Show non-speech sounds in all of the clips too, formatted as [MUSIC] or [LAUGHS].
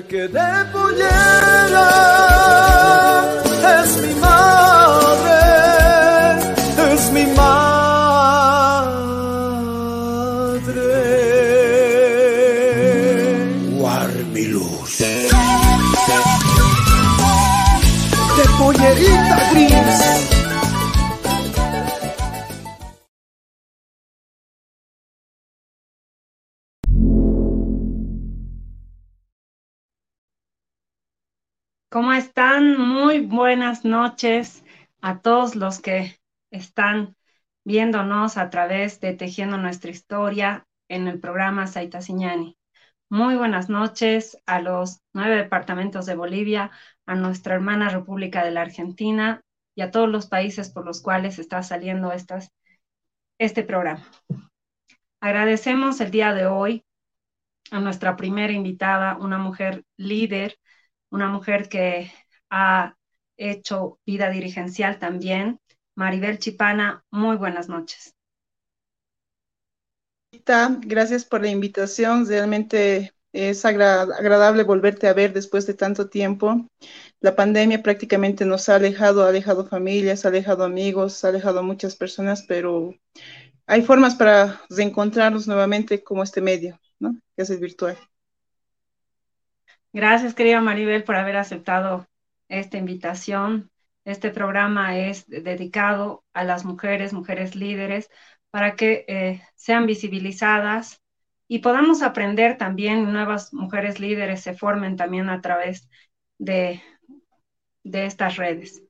porque de pollera noches a todos los que están viéndonos a través de Tejiendo Nuestra Historia en el programa Saita Siñani. Muy buenas noches a los nueve departamentos de Bolivia, a nuestra hermana República de la Argentina y a todos los países por los cuales está saliendo estas, este programa. Agradecemos el día de hoy a nuestra primera invitada, una mujer líder una mujer que ha hecho vida dirigencial también. Maribel Chipana, muy buenas noches. Gracias por la invitación. Realmente es agradable volverte a ver después de tanto tiempo. La pandemia prácticamente nos ha alejado, ha alejado familias, ha alejado amigos, ha alejado a muchas personas, pero hay formas para reencontrarnos nuevamente como este medio, ¿no? Que es el virtual. Gracias, querida Maribel, por haber aceptado esta invitación. Este programa es dedicado a las mujeres, mujeres líderes, para que eh, sean visibilizadas y podamos aprender también, nuevas mujeres líderes se formen también a través de, de estas redes.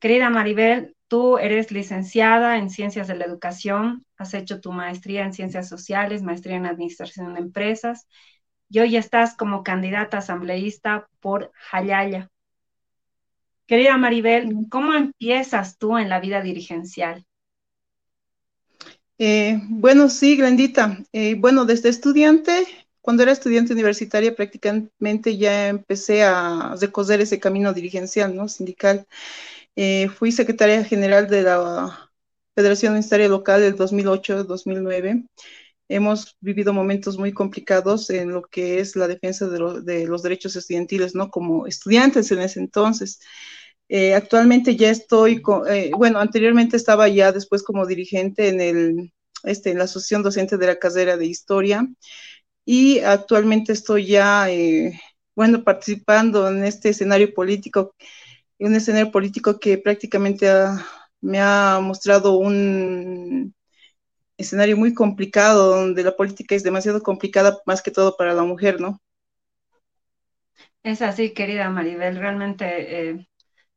Querida Maribel, tú eres licenciada en Ciencias de la Educación, has hecho tu maestría en Ciencias Sociales, maestría en Administración de Empresas y hoy estás como candidata asambleísta por Jayaya. Querida Maribel, ¿cómo empiezas tú en la vida dirigencial? Eh, bueno, sí, Grandita. Eh, bueno, desde estudiante, cuando era estudiante universitaria, prácticamente ya empecé a recoger ese camino dirigencial, ¿no? Sindical. Eh, fui secretaria general de la Federación Universitaria Local del 2008-2009 hemos vivido momentos muy complicados en lo que es la defensa de, los derechos estudiantiles, ¿no? Como estudiantes en ese entonces. Eh, actualmente ya estoy, eh, bueno, anteriormente estaba ya después como dirigente en, el, este, en la Asociación Docente de la Carrera de Historia y actualmente estoy ya, eh, bueno, participando en este escenario político, un escenario político que prácticamente me ha mostrado un, escenario muy complicado, donde la política es demasiado complicada, más que todo para la mujer, ¿no? Es así, querida Maribel, realmente eh,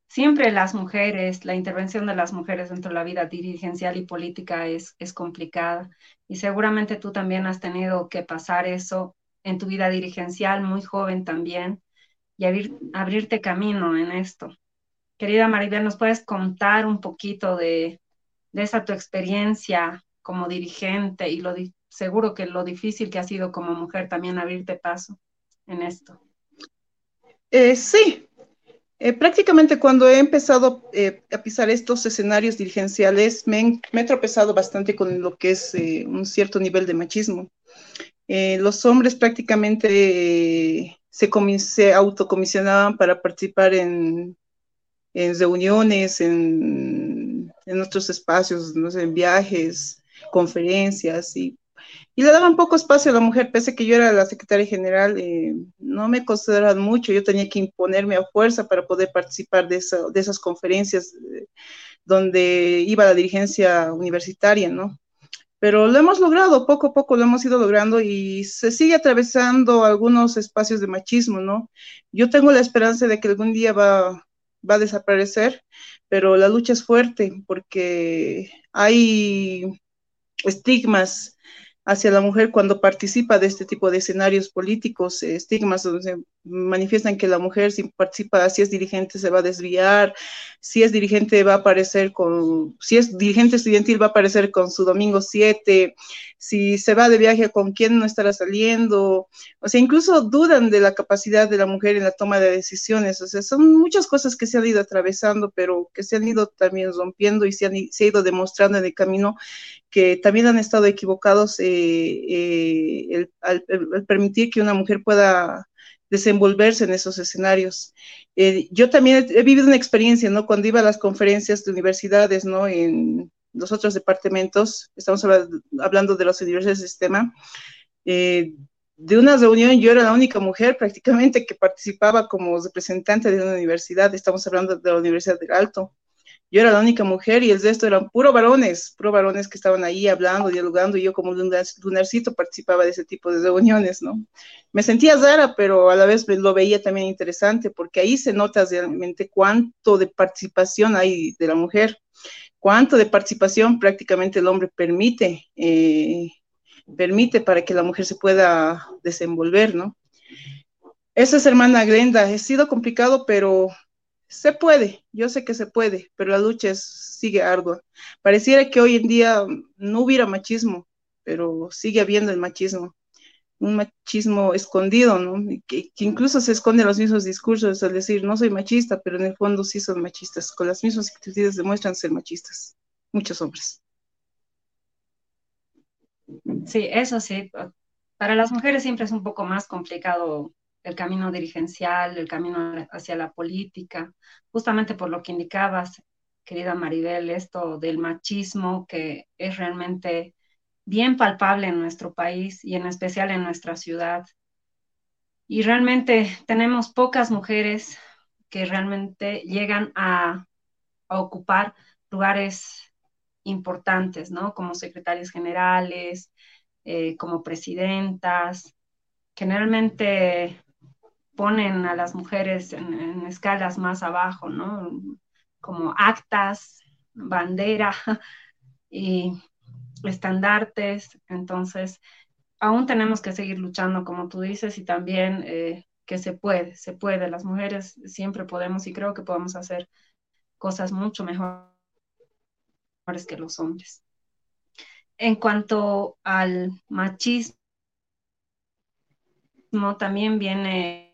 siempre las mujeres, la intervención de las mujeres dentro de la vida dirigencial y política es, es complicada. Y seguramente tú también has tenido que pasar eso en tu vida dirigencial, muy joven también, y abrirte camino en esto. Querida Maribel, ¿nos puedes contar un poquito de, de esa tu experiencia como dirigente y lo seguro que lo difícil que ha sido como mujer también abrirte paso en esto. Eh, sí, eh, prácticamente cuando he empezado eh, a pisar estos escenarios dirigenciales, me, he tropezado bastante con lo que es un cierto nivel de machismo. los hombres prácticamente se, autocomisionaban para participar en, reuniones, en, en, otros espacios, en viajes, conferencias y, y, le daban poco espacio a la mujer, pese a que yo era la secretaria general, eh, no me consideraban mucho, yo tenía que imponerme a fuerza para poder participar de, de esas conferencias eh, donde iba la dirigencia universitaria, ¿no? Pero lo hemos logrado, poco a poco lo hemos ido logrando y se sigue atravesando algunos espacios de machismo, ¿no? Yo tengo la esperanza de que algún día va, va a desaparecer, pero la lucha es fuerte porque hay estigmas hacia la mujer cuando participa de este tipo de escenarios políticos, eh, estigmas donde manifiestan que la mujer si participa, si es dirigente se va a desviar, si es dirigente va a aparecer con, si es dirigente estudiantil va a aparecer con su domingo 7, si se va de viaje con quién no estará saliendo, o sea, incluso dudan de la capacidad de la mujer en la toma de decisiones, o sea, son muchas cosas que se han ido atravesando, pero que se han ido también rompiendo y se, han, se ha ido demostrando en el camino que también han estado equivocados eh, eh, al permitir que una mujer pueda desenvolverse en esos escenarios. Eh, yo también he, vivido una experiencia, ¿no? Cuando iba a las conferencias de universidades, ¿no? En los otros departamentos, estamos hablando de las universidades de sistema, de una reunión yo era la única mujer prácticamente que participaba como representante de una universidad, estamos hablando de la Universidad del Alto yo era la única mujer y el resto eran puro varones, puro varones que estaban ahí hablando, dialogando, y yo como lunarcito participaba de ese tipo de reuniones, ¿no? Me sentía rara, pero a la vez lo veía también interesante, porque ahí se nota realmente cuánto de participación hay de la mujer, cuánto de participación prácticamente el hombre permite, eh, permite para que la mujer se pueda desenvolver, ¿no? Esa es hermana Glenda, ha sido complicado, pero se puede, yo sé que se puede, pero la lucha sigue ardua. Pareciera que hoy en día no hubiera machismo, pero sigue habiendo el machismo, un machismo escondido, ¿no? Que, incluso se esconde los mismos discursos, al decir, no soy machista, pero en el fondo sí son machistas, con las mismas actitudes demuestran ser machistas, muchos hombres. Sí, eso sí. Para las mujeres siempre es un poco más complicado el camino dirigencial, el camino hacia la política, justamente por lo que indicabas, querida Maribel, esto del machismo que es realmente bien palpable en nuestro país y en especial en nuestra ciudad. Y realmente tenemos pocas mujeres que realmente llegan a, ocupar lugares importantes, ¿no? Como secretarias generales, eh, como presidentas. Generalmente ponen a las mujeres en, escalas más abajo, ¿no? Como actas, bandera [LAUGHS] y estandartes. Entonces, aún tenemos que seguir luchando, como tú dices, y también eh, que se puede, se puede. Las mujeres siempre podemos y creo que podemos hacer cosas mucho mejores que los hombres. En cuanto al machismo, también viene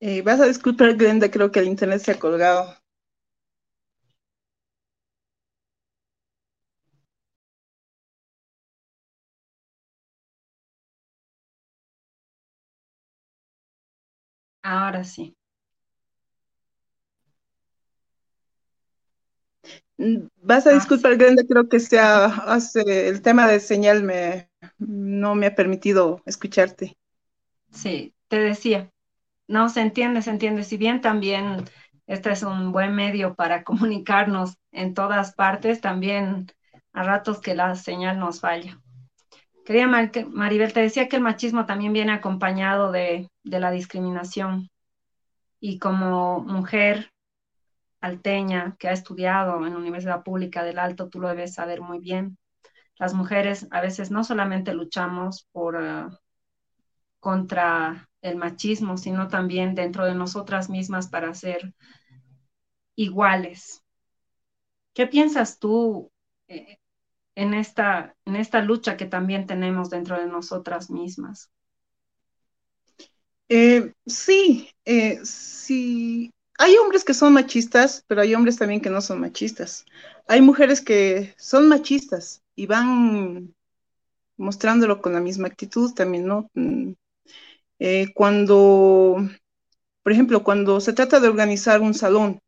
Eh, vas a disculpar, Glenda, creo que el internet se ha colgado. Ahora sí. Mm, vas a ah, disculpar, Glenda, creo que sea, hace, el tema de señal me, no me ha permitido escucharte. Sí, te decía, no, se entiende, se entiende. Si bien también este es un buen medio para [LAUGHS] comunicarnos en todas partes, también a ratos que la señal nos falla. Quería, Maribel, te decía que el machismo también viene acompañado de, de la discriminación. Y como mujer alteña que ha estudiado en la Universidad Pública del Alto, tú lo debes saber muy bien. Las mujeres a veces no solamente luchamos por, uh, contra el machismo, sino también dentro de nosotras mismas para ser iguales. ¿Qué piensas tú eh, en, esta, en esta lucha que también tenemos dentro de nosotras mismas? Eh, sí, eh, sí. Hay hombres que son machistas, pero hay hombres también que no son machistas. Hay mujeres que son machistas y van mostrándolo con la misma actitud también, ¿no? Eh, cuando, por ejemplo, cuando se trata de organizar un salón,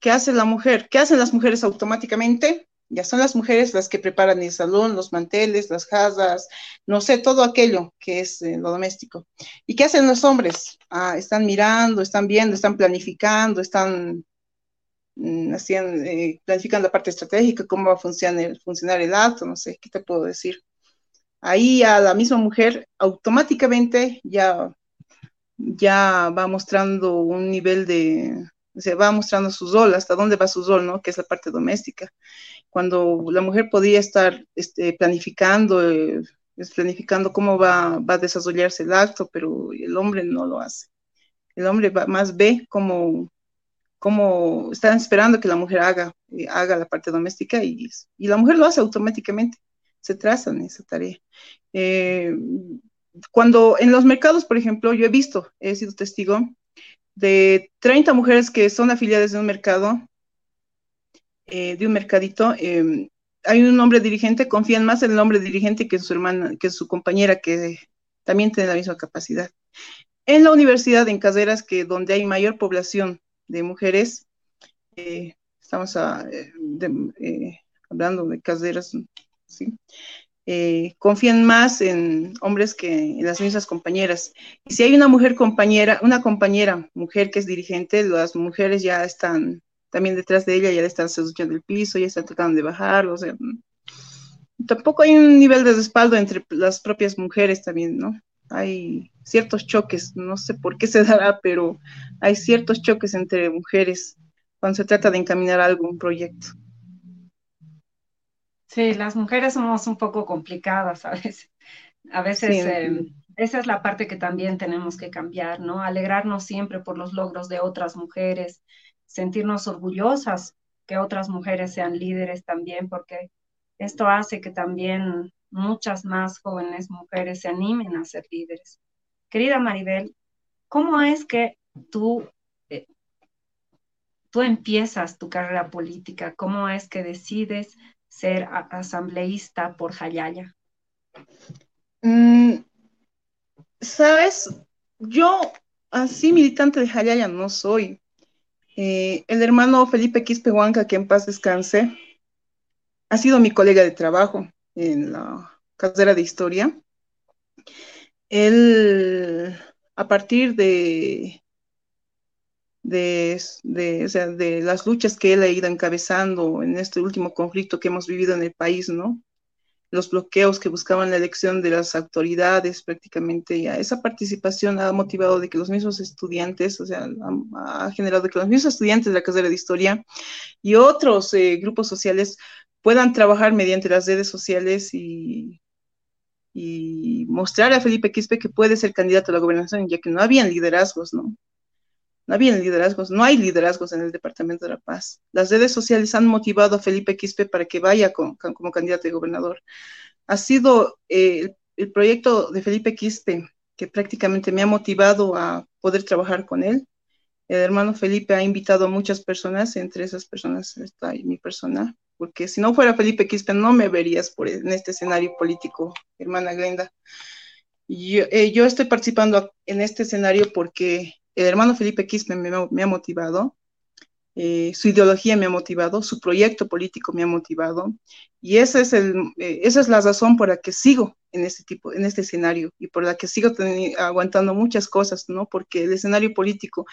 ¿qué hace la mujer? ¿Qué hacen las mujeres automáticamente? Ya son las mujeres las que preparan el salón, los manteles, las jarras, no sé, todo aquello que es eh, lo doméstico. ¿Y qué hacen los hombres? Ah, están mirando, están viendo, están planificando, están mm, eh, planificando la parte estratégica, cómo va a funcionar, funcionar el acto, no sé, ¿qué te puedo decir? Ahí a la misma mujer automáticamente ya, ya va mostrando un nivel de, se va mostrando su rol, hasta dónde va su rol, ¿no? Que es la parte doméstica. Cuando la mujer podría estar este, planificando, eh, planificando cómo va, va, a desarrollarse el acto, pero el hombre no lo hace. El hombre más ve cómo, cómo están esperando que la mujer haga, eh, haga la parte doméstica y, y la mujer lo hace automáticamente se trazan esa tarea. Eh, cuando en los mercados, por ejemplo, yo he visto, he sido testigo de 30 mujeres que son afiliadas de un mercado, eh, de un mercadito, em, hay un hombre dirigente, confían más en el hombre dirigente que su hermana, que su compañera, que también tiene la misma capacidad. En la universidad, en Caseras, que donde hay mayor población de mujeres, eh, estamos hablando de Caseras, ¿sí? Eh, confían más en hombres que en las mismas compañeras. Y si hay una mujer compañera, una compañera mujer que es dirigente, las mujeres ya están también detrás de ella, ya le están seduciendo el piso, ya están tratando de bajarlo, o sea, tampoco hay un nivel de respaldo entre las propias mujeres también, ¿no? Hay ciertos choques, no sé por qué se [LAUGHS] dará, pero hay ciertos choques entre mujeres cuando se trata de encaminar algún proyecto. Sí, las mujeres somos un poco complicadas a veces. A veces em, esa es la parte que también tenemos que cambiar, ¿no? Alegrarnos siempre por los logros de otras mujeres, sentirnos orgullosas que otras mujeres sean líderes también, porque esto hace que también muchas más jóvenes mujeres se animen a ser líderes. Querida Maribel, ¿cómo es que tú, eh, tú empiezas tu carrera política? ¿Cómo es que decides ser asambleísta por Jayaya? Mm, Sabes, yo así militante de Jayaya no soy. Eh, el hermano Felipe Quispe Huanca, que en paz descanse, ha sido mi colega de trabajo en la carrera de historia. Él, a partir de de, de, las luchas que él ha ido encabezando en este último conflicto que hemos vivido en el país, ¿no? Los bloqueos que buscaban la elección de las autoridades, prácticamente ya esa participación ha motivado de que los mismos estudiantes, o sea, ha, generado de que los mismos estudiantes de la carrera de historia y otros eh, grupos sociales puedan trabajar mediante las redes sociales y, y mostrar a Felipe Quispe que puede ser candidato a la gobernación, ya que no habían liderazgos, ¿no? No había liderazgos, no hay liderazgos en el Departamento de la Paz. Las redes sociales han motivado a Felipe Quispe para que vaya como candidato de gobernador. Ha sido eh, el proyecto de Felipe Quispe que prácticamente me ha motivado a poder trabajar con él. El hermano Felipe ha invitado a muchas personas, entre esas personas está mi persona, porque si no fuera Felipe Quispe no me verías en este escenario político, hermana Glenda. Eh, yo estoy participando en este escenario porque el hermano Felipe Quispe me, ha motivado, eh, su ideología me ha motivado, su proyecto político me ha motivado, y ese es el, eh, esa es la razón por la que sigo en este tipo, en este escenario, y por la que sigo aguantando muchas cosas, ¿no? Porque el escenario político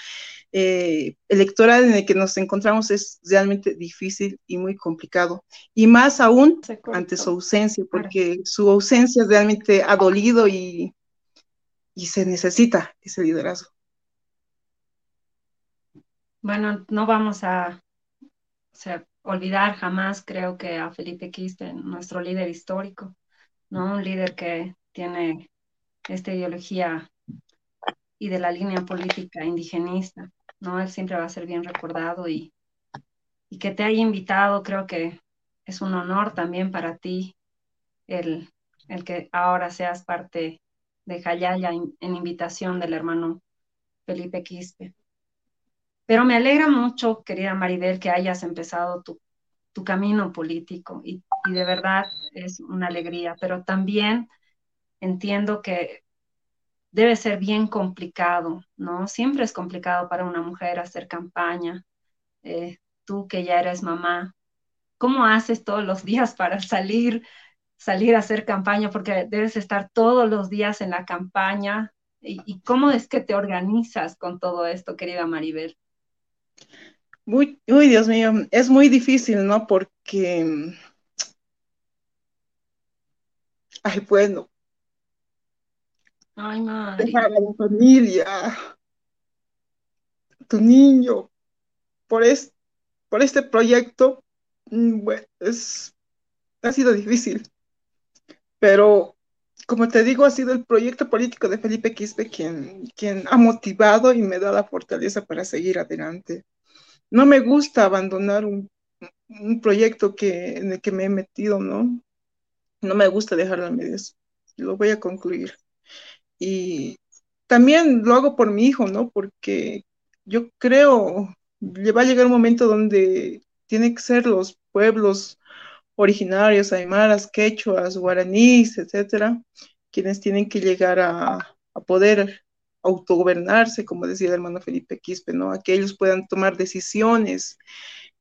eh, electoral en el que nos encontramos es realmente difícil y muy complicado, y más aún ante su ausencia, porque su ausencia realmente ha dolido y, y se necesita ese liderazgo. Bueno, no vamos a olvidar jamás, creo que a Felipe Quispe, nuestro líder histórico, ¿no? Un líder que tiene esta ideología y de la línea política indigenista, ¿no? Él siempre va a ser bien recordado y, y que te haya invitado, creo que es un honor también para ti el, el que ahora seas parte de Jayaya en invitación del hermano Felipe Quispe. Pero me alegra mucho, querida Maribel, que hayas empezado tu, camino político y, de verdad es una alegría, pero también entiendo que debe ser bien complicado, ¿no? Siempre es complicado para una mujer hacer campaña. Eh, tú que ya eres mamá, ¿cómo haces todos los días para salir, salir a hacer campaña? Porque debes estar todos los días en la campaña. y cómo es que te organizas con todo esto, querida Maribel? Uy, Dios mío, es muy difícil, ¿no? Porque, ay, bueno. Ay, madre. Dejar a la familia, tu niño, por, es, por este proyecto, mm, bueno, es, ha sido difícil. Pero, como te digo, ha sido el proyecto político de Felipe Quispe quien, quien ha motivado y me da la fortaleza para seguir adelante no me gusta abandonar un, proyecto que, en el que me he metido, ¿no? No me gusta dejarlo a medias. Lo voy a concluir. Y también lo hago por mi hijo, ¿no? Porque yo creo, le va a llegar un momento donde tiene que ser los pueblos originarios, aymaras, quechuas, guaraníes, etcétera, quienes tienen que llegar a, a poder autogobernarse, como decía el hermano Felipe Quispe, ¿no? A que ellos puedan tomar decisiones.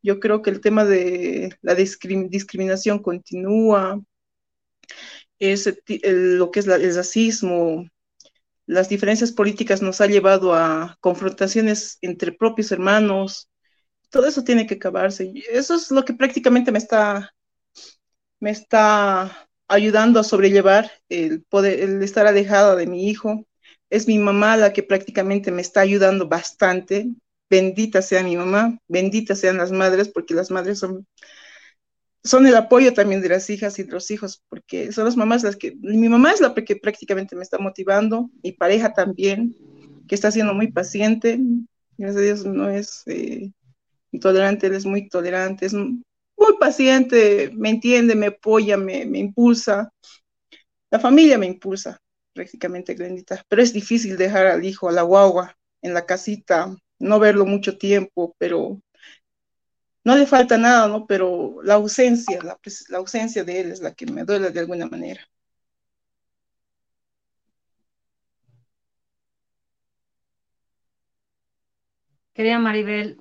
Yo creo que el tema de la discriminación continúa, es lo que es el racismo, las diferencias políticas nos ha llevado a confrontaciones entre propios hermanos, todo eso tiene que acabarse. Eso es lo que prácticamente me está, me está ayudando a sobrellevar el poder, el estar alejada de mi hijo. Es mi mamá la que prácticamente me está ayudando bastante. Bendita sea mi mamá, bendita sean las madres, porque las madres son son el apoyo también de las hijas y de los hijos, porque son las mamás las que, mi mamá es la que prácticamente me está motivando, mi pareja también, que está siendo muy paciente, gracias a Dios no es eh, intolerante, él es muy tolerante, es muy paciente, me entiende, me apoya, me, impulsa, la familia me impulsa prácticamente, Glendita, pero es difícil dejar al hijo, a la guagua, en la casita, no verlo mucho tiempo, pero no le falta nada, ¿no? Pero la ausencia, la, la, ausencia de él es la que me duele de alguna manera. Querida Maribel,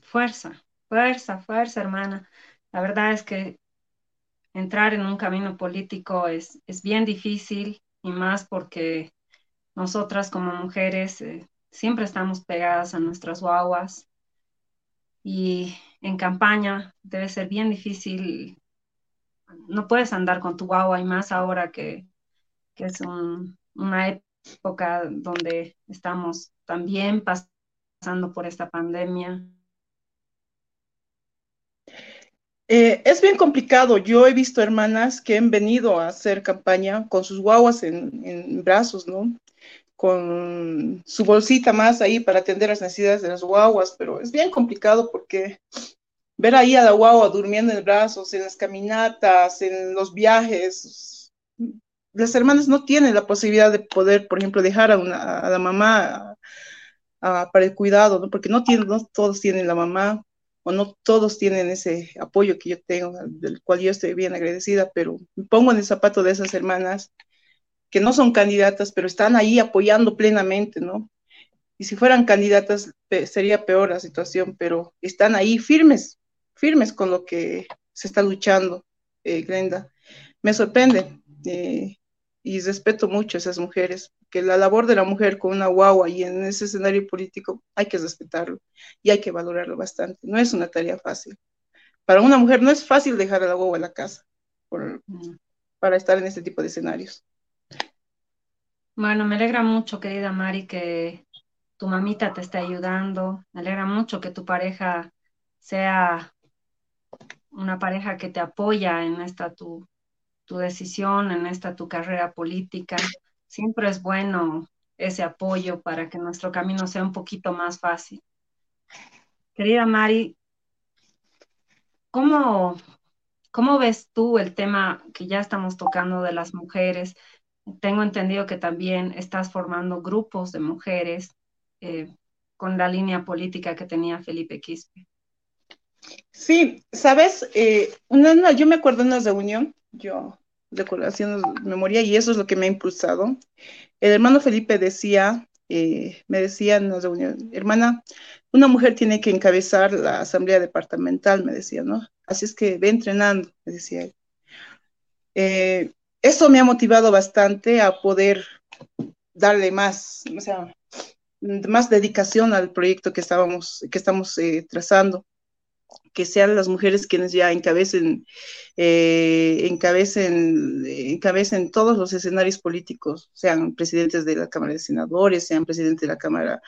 fuerza, fuerza, fuerza, hermana. La verdad es que entrar en un camino político es, es bien difícil y más porque nosotras como mujeres eh, siempre estamos pegadas a nuestras guaguas, y en campaña debe ser bien difícil. No puedes andar con tu guagua y más ahora que, es una época donde estamos también pasando por esta pandemia. Eh, es bien complicado. Yo he visto hermanas que han venido a hacer campaña con sus guaguas en, brazos, ¿no? con su bolsita más ahí para atender las necesidades de las guaguas, pero es bien complicado porque ver ahí a la guagua durmiendo en brazos, en las caminatas, en los viajes, las hermanas no tienen la posibilidad de poder, por ejemplo, dejar a, la mamá para el cuidado, ¿no? porque no todos tienen la mamá o no todos tienen ese apoyo que yo tengo, del cual yo estoy bien agradecida, pero me pongo en el zapato de esas hermanas que no son candidatas, pero están ahí apoyando plenamente, ¿no? Y si fueran candidatas sería peor la situación, pero están ahí firmes, firmes con lo que se está luchando, eh, Glenda. Me sorprende eh, y respeto mucho a esas mujeres, que la labor de la mujer con una guagua y en ese escenario político hay que respetarlo y hay que valorarlo bastante. No es una tarea fácil. Para una mujer no es fácil dejar a la guagua en la casa mm. para estar en este tipo de escenarios. Bueno, me alegra mucho, querida Mari, que tu mamita te esté ayudando. Me alegra mucho que tu pareja sea una pareja que te apoya en esta tu, tu decisión, en esta tu carrera política. Siempre es bueno ese apoyo para que nuestro camino sea un poquito más fácil. Querida Mari, ¿cómo, cómo ves tú el tema que ya estamos tocando de las mujeres? Tengo entendido que también estás formando grupos de mujeres eh, con la línea política que tenía Felipe Quispe. Sí, sabes, eh, una, yo me acuerdo en una reunión, yo haciendo memoria y eso es lo que me ha impulsado. El hermano Felipe decía, eh, me decía en una reunión, hermana, una mujer tiene que encabezar la asamblea departamental, me decía, ¿no? Así es que ve entrenando, me decía él eso me ha motivado bastante a poder darle más, o sea, más dedicación al proyecto que estábamos, que estamos eh, trazando, que sean las mujeres quienes ya encabecen, eh, encabecen, encabecen todos los escenarios políticos, sean presidentes de la Cámara de Senadores, sean presidentes de la Cámara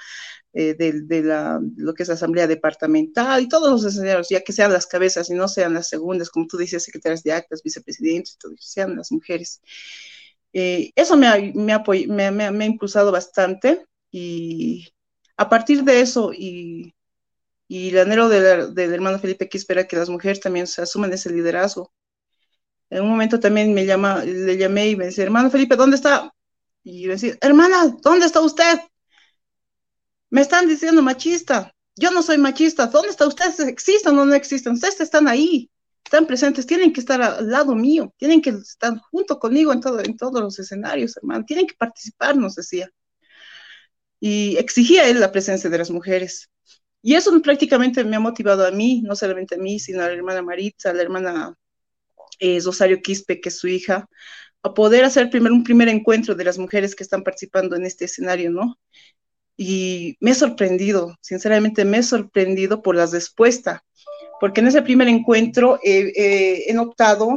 eh, de, la, lo que es la asamblea departamental y todos los escenarios, ya que sean las cabezas y no sean las segundas, como tú dices, secretarias de actas, vicepresidentes, todo, sean las mujeres. Eh, eso me ha, me, me, ha impulsado bastante y a partir de eso y, y el anhelo del, hermano Felipe que espera que las mujeres también se asuman ese liderazgo. En un momento también me llama, le llamé y me dice, hermano Felipe, ¿dónde está? Y yo decía, hermana, ¿dónde está usted? me están diciendo machista. Yo no soy machista. ¿Dónde está ustedes? ¿Existen o no existen? Ustedes están ahí, están presentes, tienen que estar al lado mío, tienen que estar junto conmigo en todos los escenarios, hermano. Tienen que participar, nos decía. Y exigía él la presencia de las mujeres. Y eso prácticamente me ha motivado a mí, no solamente a mí, sino a la hermana Maritza, a la hermana eh, Rosario Quispe, que es su hija, a poder hacer primero un primer encuentro de las mujeres que están participando en este escenario, ¿no? Y me he sorprendido, sinceramente me he sorprendido por la respuesta, porque en ese primer encuentro he notado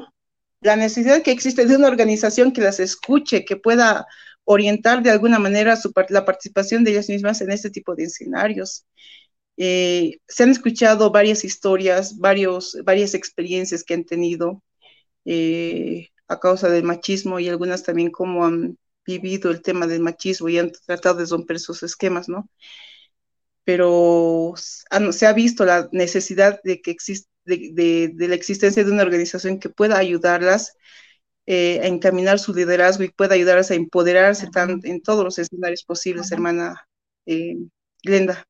la necesidad que existe de una organización que las escuche, que pueda orientar de alguna manera la participación de ellas mismas en este tipo de escenarios. Eh, se han escuchado varias historias, varios, varias experiencias que han tenido eh, a causa del machismo y algunas también cómo han vivido el tema del machismo y han tratado de romper sus esquemas, ¿no? Pero se ha visto la necesidad de que existe de, la existencia de una organización que pueda ayudarlas eh, a encaminar su liderazgo y pueda ayudarlas a empoderarse tan, en todos los escenarios posibles, hermana eh, Glenda.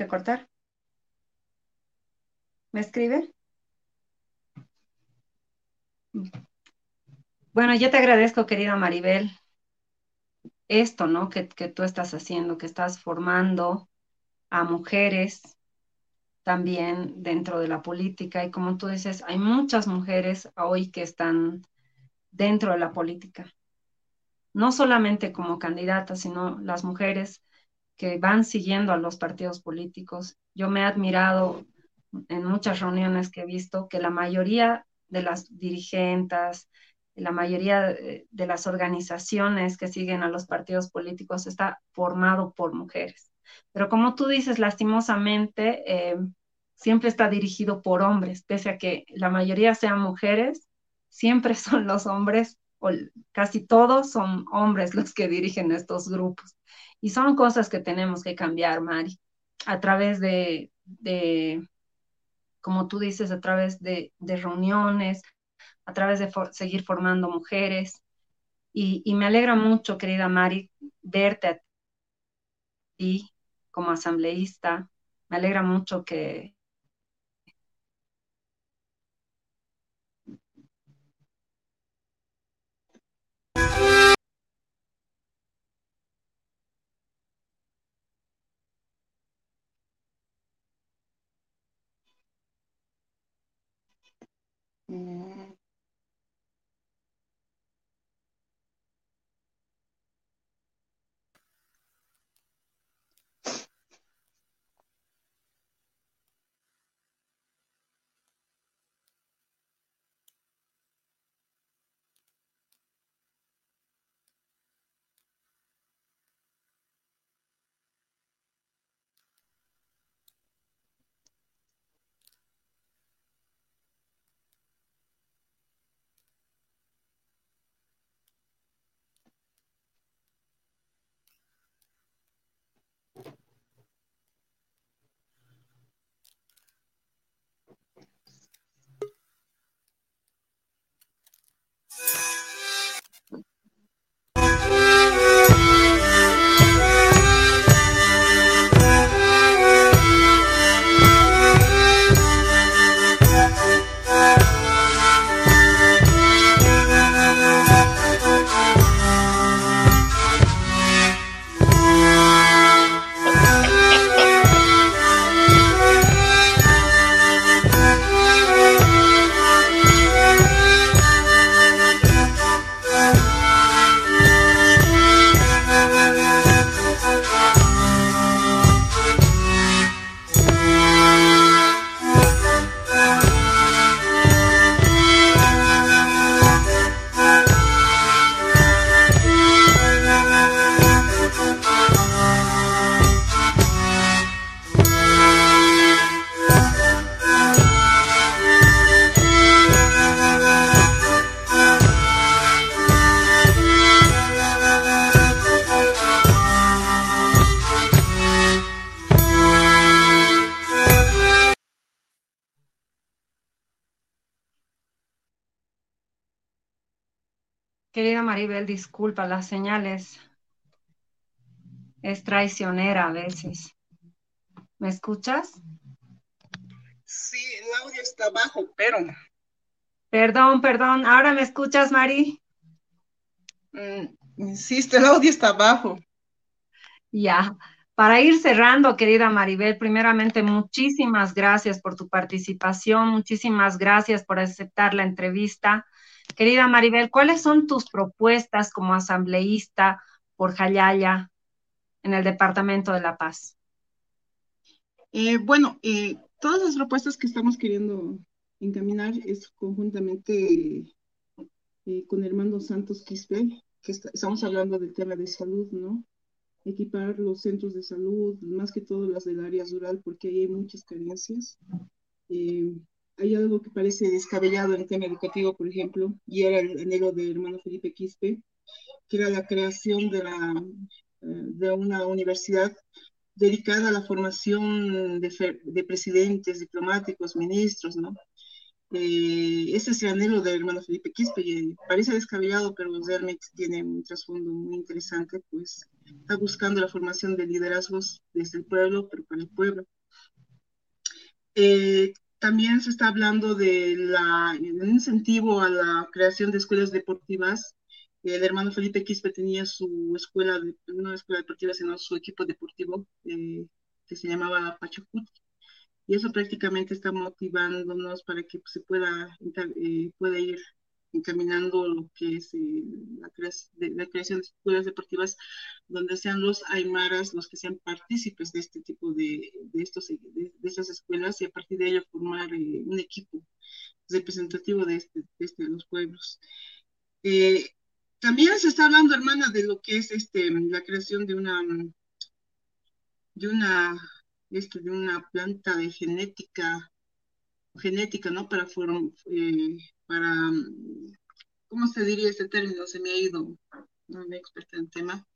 ¿De cortar? ¿Me escribe? Bueno, yo te agradezco, querida Maribel, esto, ¿no? Que, que tú estás haciendo, que estás formando a mujeres también dentro de la política. Y como tú dices, hay muchas mujeres hoy que están dentro de la política. No solamente como candidatas, sino las mujeres que van siguiendo a los partidos políticos. Yo me he admirado en muchas reuniones que he visto que la mayoría de las dirigentes, la mayoría de las organizaciones que siguen a los partidos políticos está formado por mujeres. Pero como tú dices, lastimosamente, eh, siempre está dirigido por hombres, pese a que la mayoría sean mujeres, siempre [LAUGHS] son los hombres, o casi todos son hombres los que dirigen estos grupos. Y son cosas que tenemos que cambiar, Mari, a través de, como tú dices, a través de, reuniones, a través de seguir formando mujeres. Y, y, me alegra mucho, querida Mari, verte a ti como asambleísta. Me alegra mucho que, Mm. Disculpa, las señales es traicionera a veces. ¿Me escuchas? Sí, el audio está bajo, pero... Perdón, perdón. ¿Ahora me escuchas, Mari? Mm, insisto, el audio está bajo. Ya. Para ir cerrando, querida Maribel, primeramente muchísimas gracias por tu participación, muchísimas gracias por aceptar la entrevista. Querida Maribel, ¿cuáles son tus propuestas como asambleísta por Jayaya en el Departamento de La Paz? Eh, bueno, eh, todas las propuestas que estamos queriendo encaminar es conjuntamente eh, con Hermano Santos Quispe, que estamos hablando del tema de salud, ¿no? Equipar los centros de salud, más que todo las del área rural, porque ahí hay muchas carencias. Hay algo que parece descabellado en el tema educativo, por ejemplo, y era el anhelo del hermano Felipe Quispe, que era la creación de, de una universidad dedicada a la formación de, presidentes, diplomáticos, ministros, ¿no? Eh, ese es el anhelo del hermano Felipe Quispe, y parece descabellado, pero realmente tiene un trasfondo muy interesante, pues está buscando la formación de liderazgos desde el pueblo, pero para el pueblo. Eh, también se está hablando de la, de incentivo a la creación de escuelas deportivas el hermano Felipe Quispe tenía su escuela, una escuela deportiva, sino su equipo deportivo, eh, que se llamaba Pachacut. Y eso prácticamente está motivándonos para que se pueda, eh, pueda ir encaminando lo que es eh, la, creación de escuelas deportivas donde sean los aymaras los que sean partícipes de este tipo de, de de, estas escuelas y a partir de ello formar un equipo representativo de, este, este, los pueblos. También se está hablando, hermana, de lo que es este, la creación de una, de una, este, de una planta de genética, genética, ¿no? Para, eh, para, ¿cómo se diría ese término? Se me ha ido, no me experta en el tema.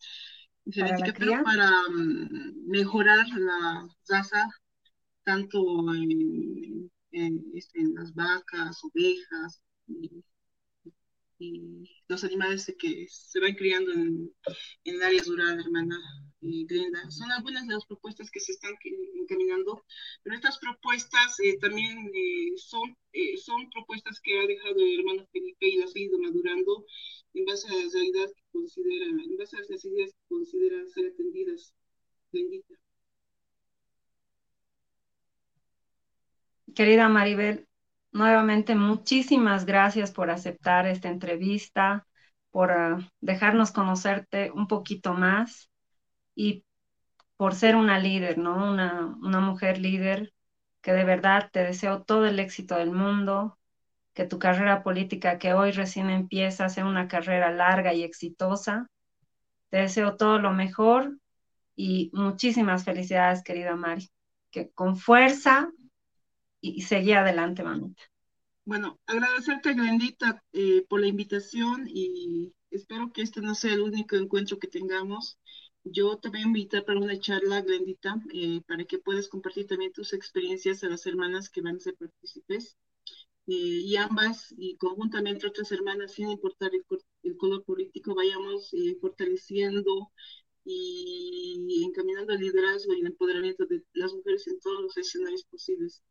Genética, pero para mm, mejorar la raza, tanto en, este, en las vacas, ovejas, y, y los animales que se van criando en, en el área rural, hermana y Glenda. Son algunas de las propuestas que se están encaminando, pero estas propuestas eh, también eh, son, eh, son propuestas que ha dejado el hermano Felipe y las ha ido madurando en base a la realidad que considera, en base a las necesidades que considera ser atendidas. Bendita. Querida Maribel, Nuevamente, muchísimas gracias por aceptar esta entrevista, por ah, dejarnos conocerte un poquito más y por ser una líder, ¿no? Una, una mujer líder que de verdad te deseo todo el éxito del mundo, que tu carrera política que hoy recién empieza sea una carrera larga y exitosa. Te deseo todo lo mejor y muchísimas felicidades, querida Mari. Que con fuerza y, seguir adelante, mamita. Bueno, agradecerte, Glendita, eh, por la invitación y espero que este no sea el único encuentro que tengamos. Yo te voy a invitar para una charla, Glendita, eh, para que puedas compartir también tus experiencias a las hermanas que van a ser partícipes. Eh, y ambas, y conjuntamente otras hermanas, sin importar el, color político, vayamos fortaleciendo y encaminando el liderazgo y el empoderamiento de las mujeres en todos los escenarios posibles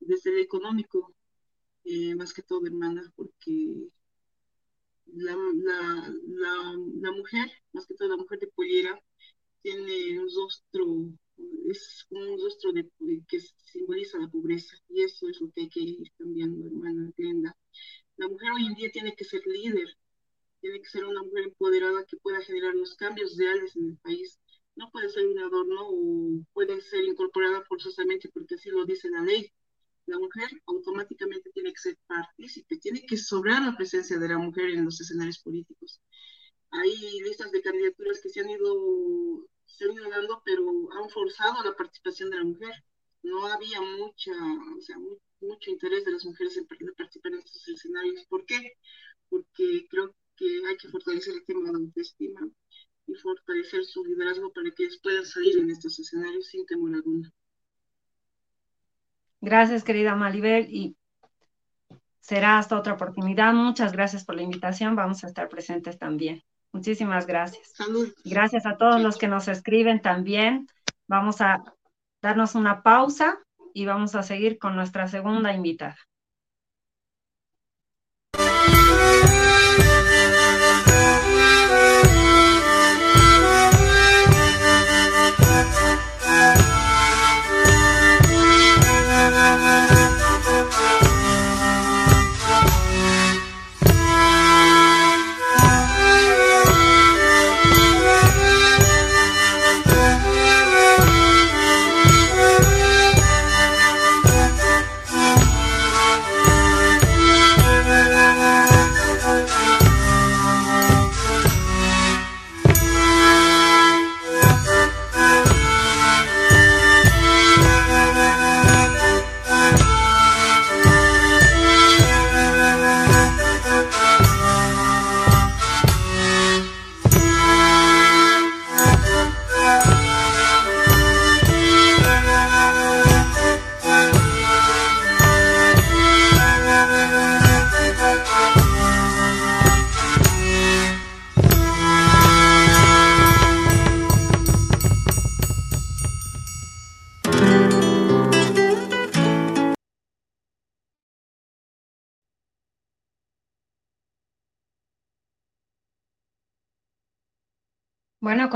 desde el económico, eh, más que todo, hermana, porque la, la, la, mujer, más que todo la mujer de pollera, tiene un rostro, es un rostro de, que simboliza la pobreza, y eso es lo que hay que ir cambiando, hermana Glenda. La mujer hoy en día tiene que ser líder, tiene que ser una mujer empoderada que pueda generar los cambios reales en el país. No puede ser un adorno o puede ser incorporada forzosamente porque así lo dice la ley, la mujer automáticamente tiene que ser partícipe, tiene que sobrar la presencia de la mujer en los escenarios políticos. Hay listas de candidaturas que se han ido, se han ido dando, pero han forzado la participación de la mujer. No había mucha, o sea, mucho interés de las mujeres en participar en estos escenarios. ¿Por qué? Porque creo que hay que fortalecer el tema de la autoestima y fortalecer su liderazgo para que ellos puedan salir en estos escenarios sin temor alguno. Gracias, querida Malibel. Y será hasta otra oportunidad. Muchas gracias por la invitación. Vamos a estar presentes también. Muchísimas gracias. Gracias a todos los que nos escriben también. Vamos a darnos una pausa y vamos a seguir con nuestra segunda invitada.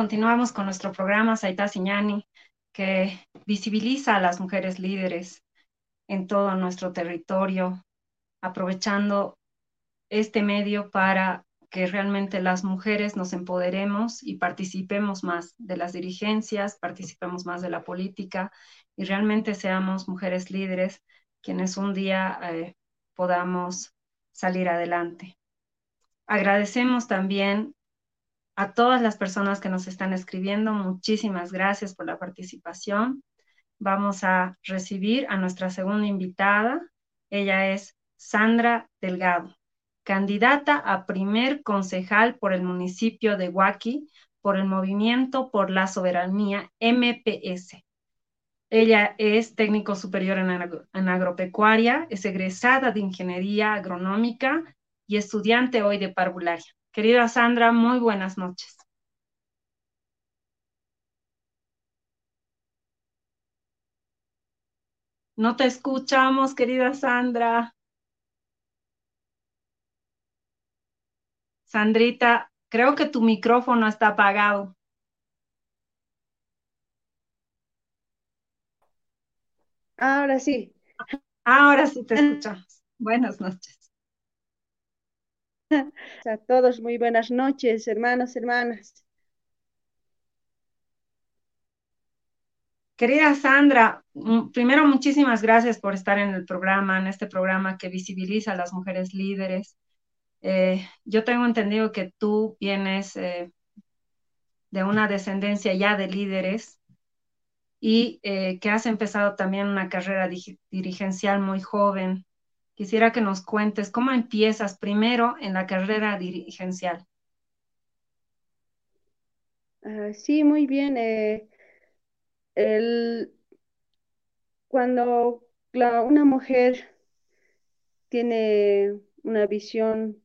Continuamos con nuestro programa Saita Siñani, que visibiliza a las mujeres líderes en todo nuestro territorio, aprovechando este medio para que realmente las mujeres nos empoderemos y participemos más de las dirigencias, participemos más de la política y realmente seamos mujeres líderes quienes un día eh, podamos salir adelante. Agradecemos también a todas las personas que nos están escribiendo, muchísimas gracias por la participación. Vamos a recibir a nuestra segunda invitada. Ella es Sandra Delgado, candidata a primer concejal por el municipio de Huaki por el Movimiento por la Soberanía MPS. Ella es técnico superior en, agropecuaria, es egresada de Ingeniería Agronómica y estudiante hoy de parvularia. Querida Sandra, muy buenas noches. No te escuchamos, querida Sandra. Sandrita, creo que tu micrófono está apagado. Ahora sí. Ahora sí te escuchamos. Buenas noches. A todos muy buenas noches, hermanos, hermanas. Querida Sandra, primero muchísimas gracias por estar en el programa, en este programa que visibiliza a las mujeres líderes. Eh, yo tengo entendido que tú vienes eh, de una descendencia ya de líderes y eh, que has empezado también una carrera dirigencial muy joven. Quisiera que nos cuentes cómo empiezas primero en la carrera dirigencial. Ah, sí, muy bien. Eh, cuando una mujer tiene una visión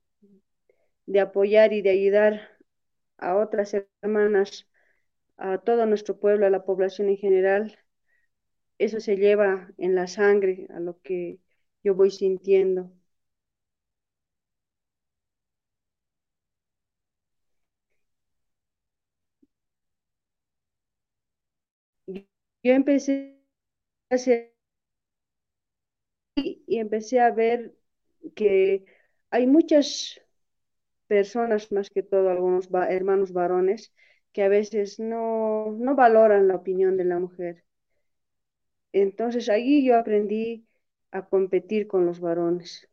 de apoyar y de ayudar a otras hermanas, a todo nuestro pueblo, a la población en general, eso se lleva en la sangre, a lo que yo voy sintiendo. Yo empecé a hacer y empecé a ver que hay muchas personas, más que todo algunos hermanos varones, que a veces no, no valoran la opinión de la mujer. Entonces allí yo aprendí a competir con los varones,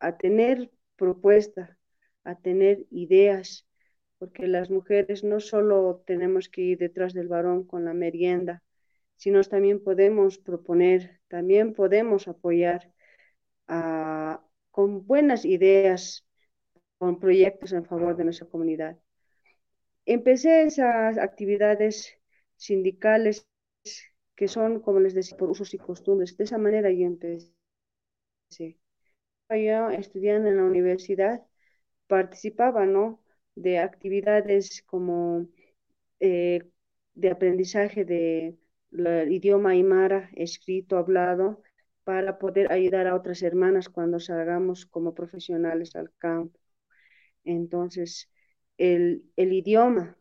a tener propuesta, a tener ideas, porque las mujeres no solo tenemos que ir detrás del varón con la merienda, sino también podemos proponer, también podemos apoyar con buenas ideas, con proyectos en favor de nuestra comunidad. Empecé esas actividades sindicales que son, como les decía, por usos y costumbres. De esa manera yo empecé. yo estudiando en la universidad, participaba, ¿no? De actividades como eh, de aprendizaje de idioma aymara, escrito, hablado, para poder ayudar a otras hermanas cuando salgamos como profesionales al campo. Entonces, el, idioma,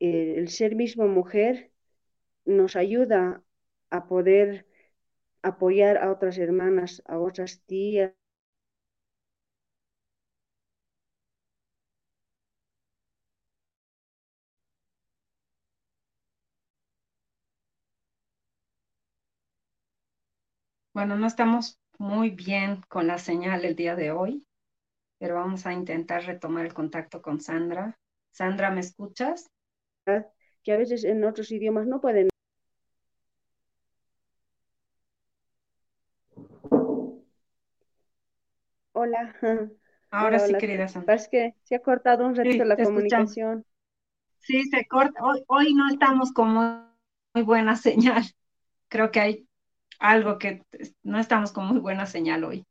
el, ser mismo mujer, nos ayuda a poder apoyar a otras hermanas, a otras tías, Bueno, no estamos muy bien con la señal el día de hoy, pero vamos a intentar retomar el contacto con Sandra. Sandra, ¿me escuchas? Que a veces en otros idiomas no pueden. Hola. [LAUGHS] Ahora sí, querida Sandra. Que se ha cortado un ratito la comunicación. Sí, se corta. Hoy, hoy no estamos con muy buena [LAUGHS] señal. Creo que hay algo que no estamos con muy buena señal hoy.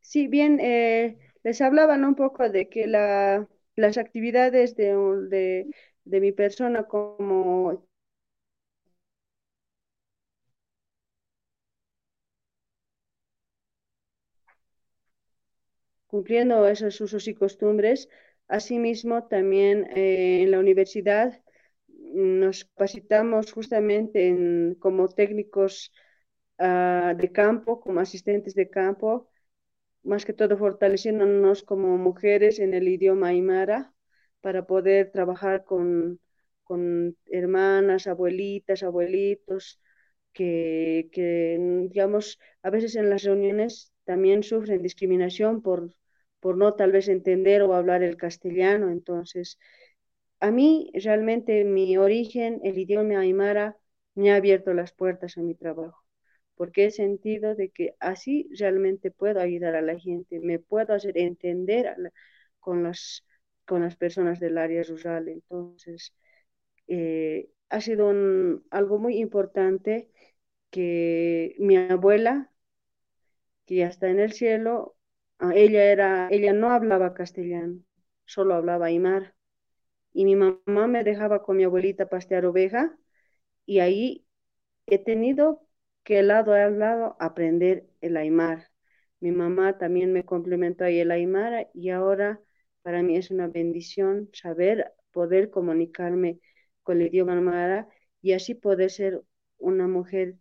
Sí, bien, eh, les hablaban un poco de que la, las actividades de, de, de mi persona como cumpliendo esos usos y costumbres. Asimismo, también eh, en la universidad nos capacitamos justamente en, como técnicos uh, de campo, como asistentes de campo, más que todo fortaleciéndonos como mujeres en el idioma aymara para poder trabajar con, con hermanas, abuelitas, abuelitos, que, que, digamos, a veces en las reuniones también sufren discriminación por, por no tal vez entender o hablar el castellano. Entonces, a mí realmente mi origen, el idioma aymara, me ha abierto las puertas a mi trabajo, porque he sentido de que así realmente puedo ayudar a la gente, me puedo hacer entender con, las, con las personas del área rural. Entonces, eh, ha sido algo muy importante que mi abuela, que ya está en el cielo, ella era, ella no hablaba castellano, solo hablaba aymara y mi mamá me dejaba con mi abuelita pastear oveja y ahí he tenido que lado a lado aprender el aymar. Mi mamá también me complementó ahí el aymara y ahora para mí es una bendición saber poder comunicarme con el idioma aymara y así poder ser una mujer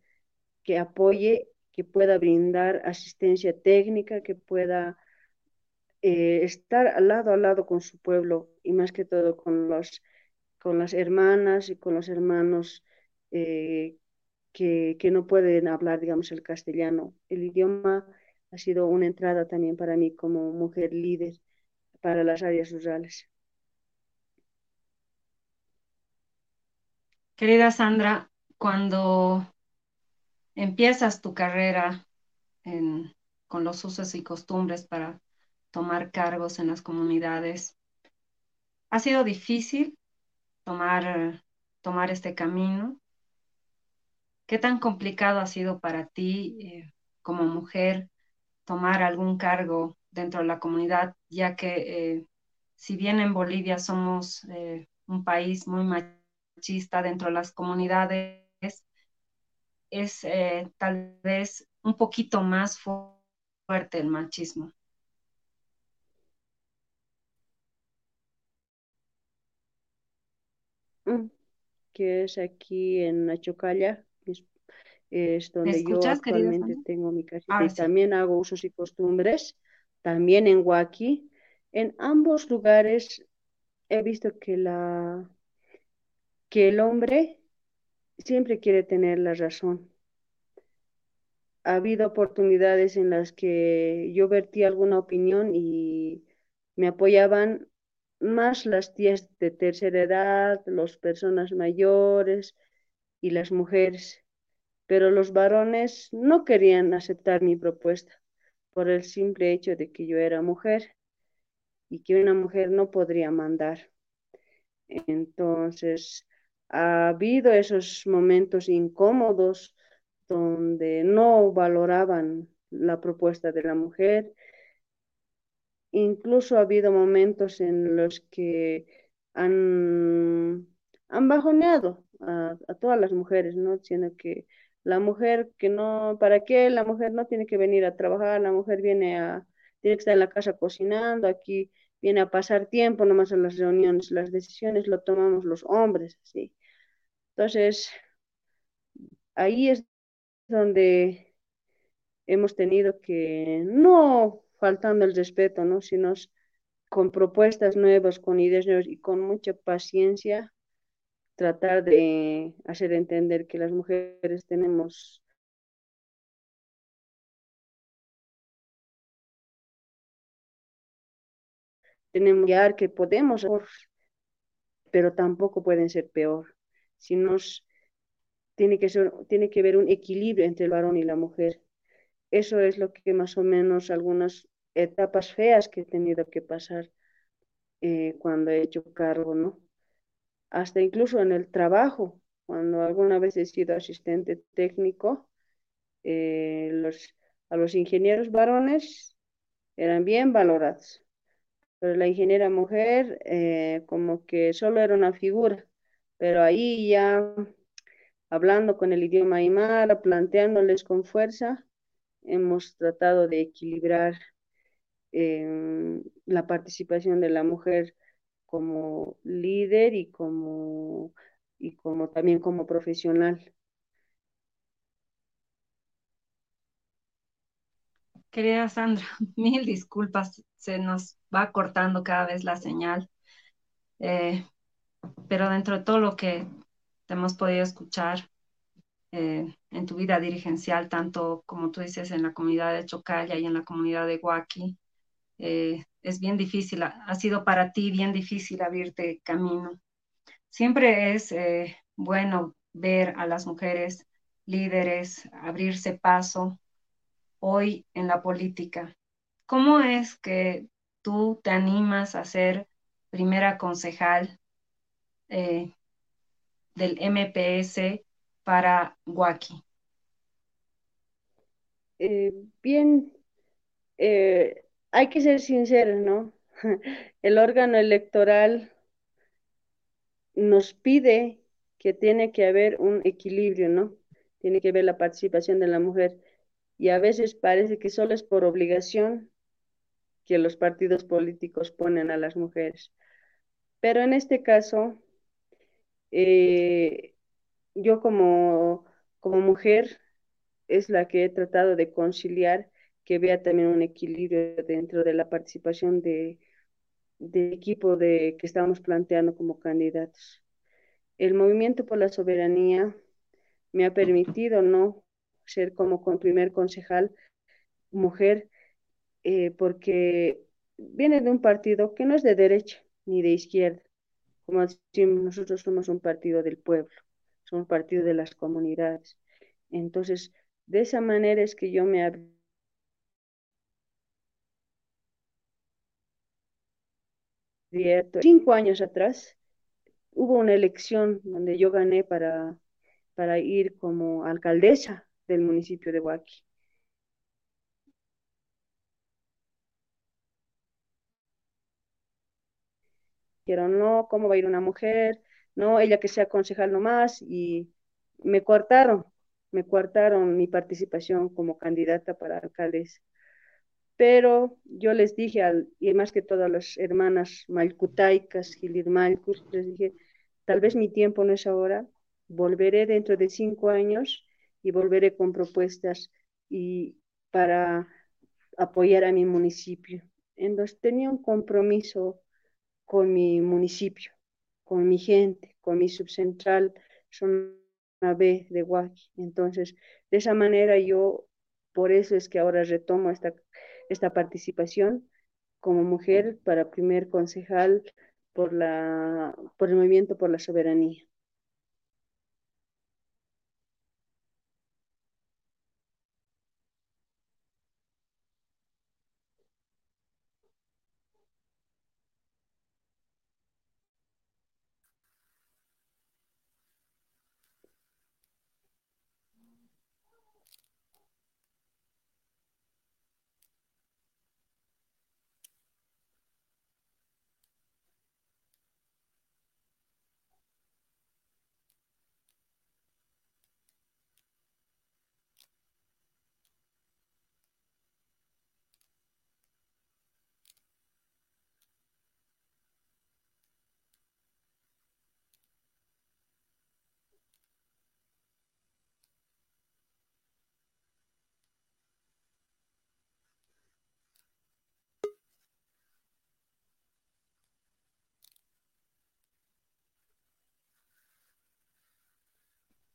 que apoye, que pueda brindar asistencia técnica, que pueda eh, estar al lado a lado con su pueblo y más que todo con, los, con las hermanas y con los hermanos eh, que, que, no pueden hablar, digamos, el castellano. El idioma ha sido una entrada también para mí como mujer líder para las áreas rurales. Querida Sandra, cuando empiezas tu carrera con los usos y costumbres para tomar cargos en las comunidades. Ha sido difícil tomar, tomar este camino. ¿Qué tan complicado ha sido para ti eh, como mujer tomar algún cargo dentro de la comunidad, ya que eh, si bien en Bolivia somos eh, un país muy machista dentro de las comunidades, es tal vez un poquito más fuerte el machismo. que es aquí en Achocalla, es, donde yo actualmente tengo mi casita ah, y también hago usos y costumbres, también en Huaki. En ambos lugares he visto que la que el hombre siempre quiere tener la razón. Ha habido oportunidades en las que yo vertí alguna opinión y me apoyaban más las tías de tercera edad, las personas mayores y las mujeres, pero los varones no querían aceptar mi propuesta por el simple hecho de que yo era mujer y que una mujer no podría mandar. Entonces, ha habido esos momentos incómodos donde no valoraban la propuesta de la mujer. Incluso ha habido momentos en los que han, han bajoneado a, todas las mujeres, ¿no? Diciendo que la mujer que no, ¿para qué? La mujer no tiene que venir a trabajar, la mujer viene a, tiene que estar en la casa cocinando, aquí viene a pasar tiempo nomás en las reuniones, las decisiones lo tomamos los hombres, ¿sí? Entonces, ahí es donde hemos tenido que, no faltando el respeto, ¿no? Sino con propuestas nuevas, con ideas nuevas y con mucha paciencia, tratar de hacer entender que las mujeres tenemos tenemos que podemos, pero tampoco pueden ser peor. Si nos tiene que ser, tiene que haber un equilibrio entre el varón y la mujer. Eso es lo que más o menos algunas etapas feas que he tenido que pasar eh, cuando he hecho cargo, ¿no? Hasta incluso en el trabajo, cuando alguna vez he sido asistente técnico, eh, a los ingenieros varones eran bien valorados pero la ingeniera mujer eh, como que solo era una figura, pero ahí ya hablando con el idioma aymara, planteándoles con fuerza, hemos tratado de equilibrar eh, la participación de la mujer como líder y como, y como también como profesional. Querida Sandra, [LAUGHS] mil disculpas, se nos va cortando cada vez la señal, eh, pero dentro de todo lo que te hemos podido escuchar eh, en tu vida dirigencial, tanto como tú dices en la comunidad de Chocalla y en la comunidad de Huaki, eh, es bien difícil, ha sido para ti bien difícil abrirte camino. Siempre es bueno ver a las mujeres líderes abrirse paso hoy en la política. ¿Cómo es que tú te animas a ser primera concejal eh, del MPS para Huaki? Eh, bien, eh, hay que ser sinceros, ¿no? [LAUGHS] El órgano electoral nos pide que tiene que haber un equilibrio, ¿no? Tiene que haber la participación de la mujer y a veces parece que solo es por obligación que los partidos políticos ponen a las mujeres. Pero en este caso, eh, yo como, como mujer es la que he tratado de conciliar que vea también un equilibrio dentro de la participación de, de equipo de, que estamos planteando como candidatos. El movimiento por la soberanía me ha permitido no ser como primer concejal mujer, eh, porque viene de un partido que no es de derecha ni de izquierda. Como decimos, nosotros somos un partido del pueblo, somos un partido de las comunidades. Entonces, de esa manera es que yo me abierto. Cinco años atrás hubo una elección donde yo gané para, para ir como alcaldesa del municipio de Huaki. Dijeron, no, ¿cómo va a ir una mujer? No, ella que sea concejal nomás, y me cortaron, me cortaron mi participación como candidata para alcaldes. Pero yo les dije, al, y más que todas las hermanas malcutaicas, Gilir Malcus, les dije, tal vez mi tiempo no es ahora, volveré dentro de cinco años y volveré con propuestas y para apoyar a mi municipio. Entonces tenía un compromiso con mi municipio, con mi gente, con mi subcentral zona B de Huaki. Entonces, de esa manera yo, por eso es que ahora retomo esta, esta participación como mujer para primer concejal por, la, por el movimiento por la soberanía.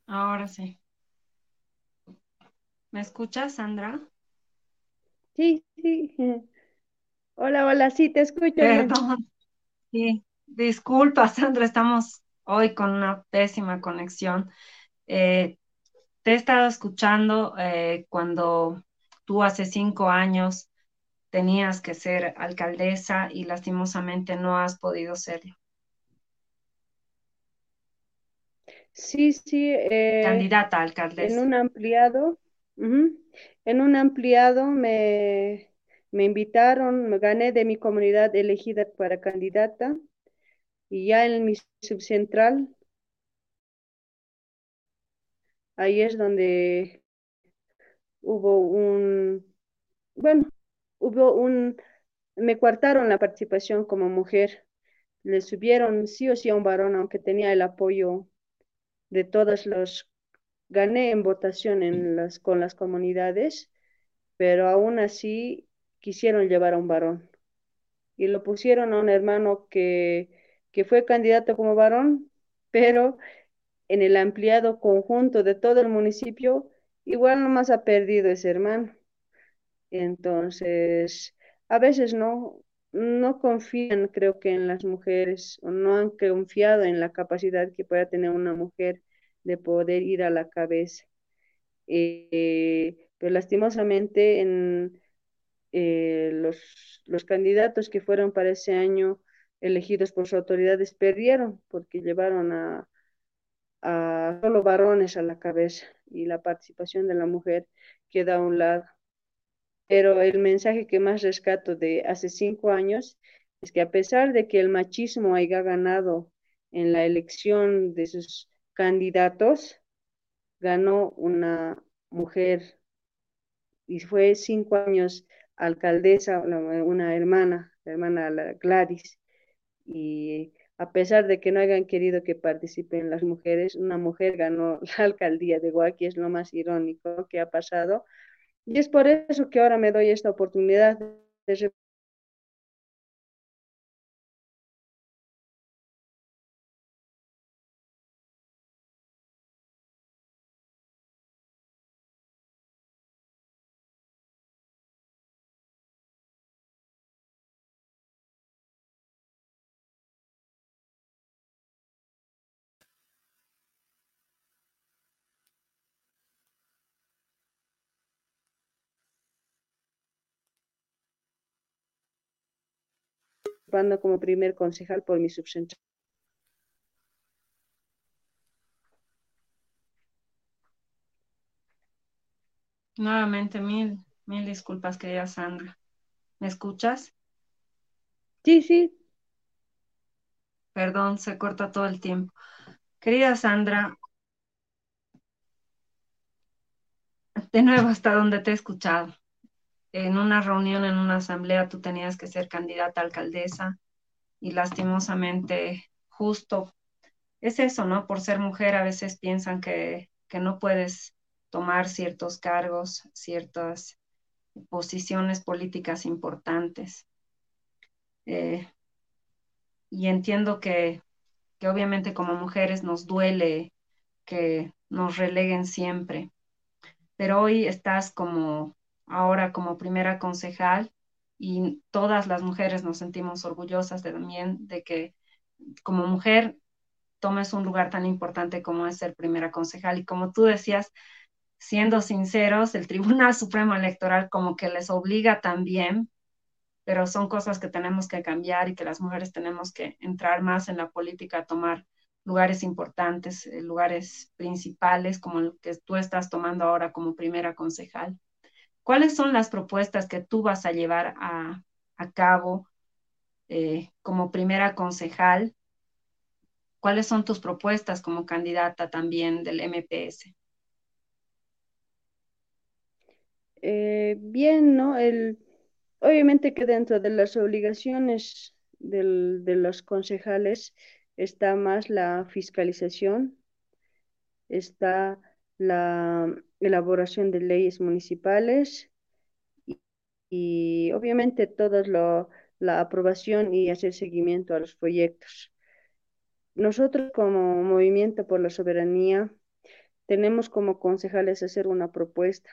Ahora sí. ¿Me escuchas, Sandra? Sí, sí. Hola, hola, sí, te escucho. Perdón. Sí, disculpa, Sandra, estamos hoy con una pésima conexión. Eh, te he estado escuchando eh, cuando tú hace cinco años tenías que ser alcaldesa y lastimosamente no has podido serlo. Sí, sí, eh, Candidata a en alcaldesa. un ampliado, En un ampliado me, me invitaron, me gané de mi comunidad elegida para candidata y ya en mi subcentral, ahí es donde hubo un, bueno, hubo un, me coartaron la participación como mujer, le subieron sí o sí a un varón, aunque tenía el apoyo de todas los, gané en votación en las, con las comunidades, pero aún así quisieron llevar a un varón y lo pusieron a un hermano que, que fue candidato como varón, pero en el ampliado conjunto de todo el municipio, igual nomás ha perdido ese hermano. Entonces, a veces no, no confían, creo que en las mujeres, o no han confiado en la capacidad que pueda tener una mujer de poder ir a la cabeza. Eh, pero lastimosamente en eh, los, los candidatos que fueron para ese año elegidos por sus autoridades perdieron porque llevaron a, a solo varones a la cabeza y la participación de la mujer queda a un lado. Pero el mensaje que más rescato de hace cinco años es que a pesar de que el machismo haya ganado en la elección de sus candidatos, ganó una mujer y fue cinco años alcaldesa, una hermana, la hermana Gladys, y a pesar de que no hayan querido que participen las mujeres, una mujer ganó [LAUGHS] la alcaldía de Guaqui, es lo más irónico que ha pasado, y es por eso que ahora me doy esta oportunidad de participando como primer concejal por mi subcentral. Nuevamente, mil, mil disculpas, querida Sandra. ¿Me escuchas? Sí, sí, Perdón, se corta todo el tiempo. Querida Sandra, de nuevo, hasta donde te he escuchado. En una reunión, en una asamblea, tú tenías que ser candidata a alcaldesa y lastimosamente, justo, es eso, ¿no? Por ser mujer, a veces piensan que, que no puedes tomar ciertos cargos, ciertas posiciones políticas importantes. Eh, y entiendo que, que obviamente como mujeres nos duele que nos releguen siempre, pero hoy estás como ahora como primera concejal y todas las mujeres nos sentimos orgullosas de, también de que como mujer tomes un lugar tan importante como es ser primera concejal y como tú decías, siendo sinceros, el [LAUGHS] Tribunal Supremo Electoral como que les obliga también pero son cosas que tenemos que cambiar y que las mujeres tenemos que entrar más en la política, tomar lugares importantes, eh, lugares principales, como el que tú estás tomando ahora como primera concejal. ¿Cuáles son las propuestas que tú vas a llevar a, cabo eh, como primera concejal? ¿Cuáles son tus propuestas como candidata también del MPS? Eh, bien, ¿no? Obviamente que dentro de las obligaciones de los concejales está más la fiscalización, está la elaboración de leyes municipales y, y obviamente todo lo, la aprobación y hacer seguimiento a los proyectos. Nosotros como Movimiento por la Soberanía tenemos como concejales hacer una propuesta.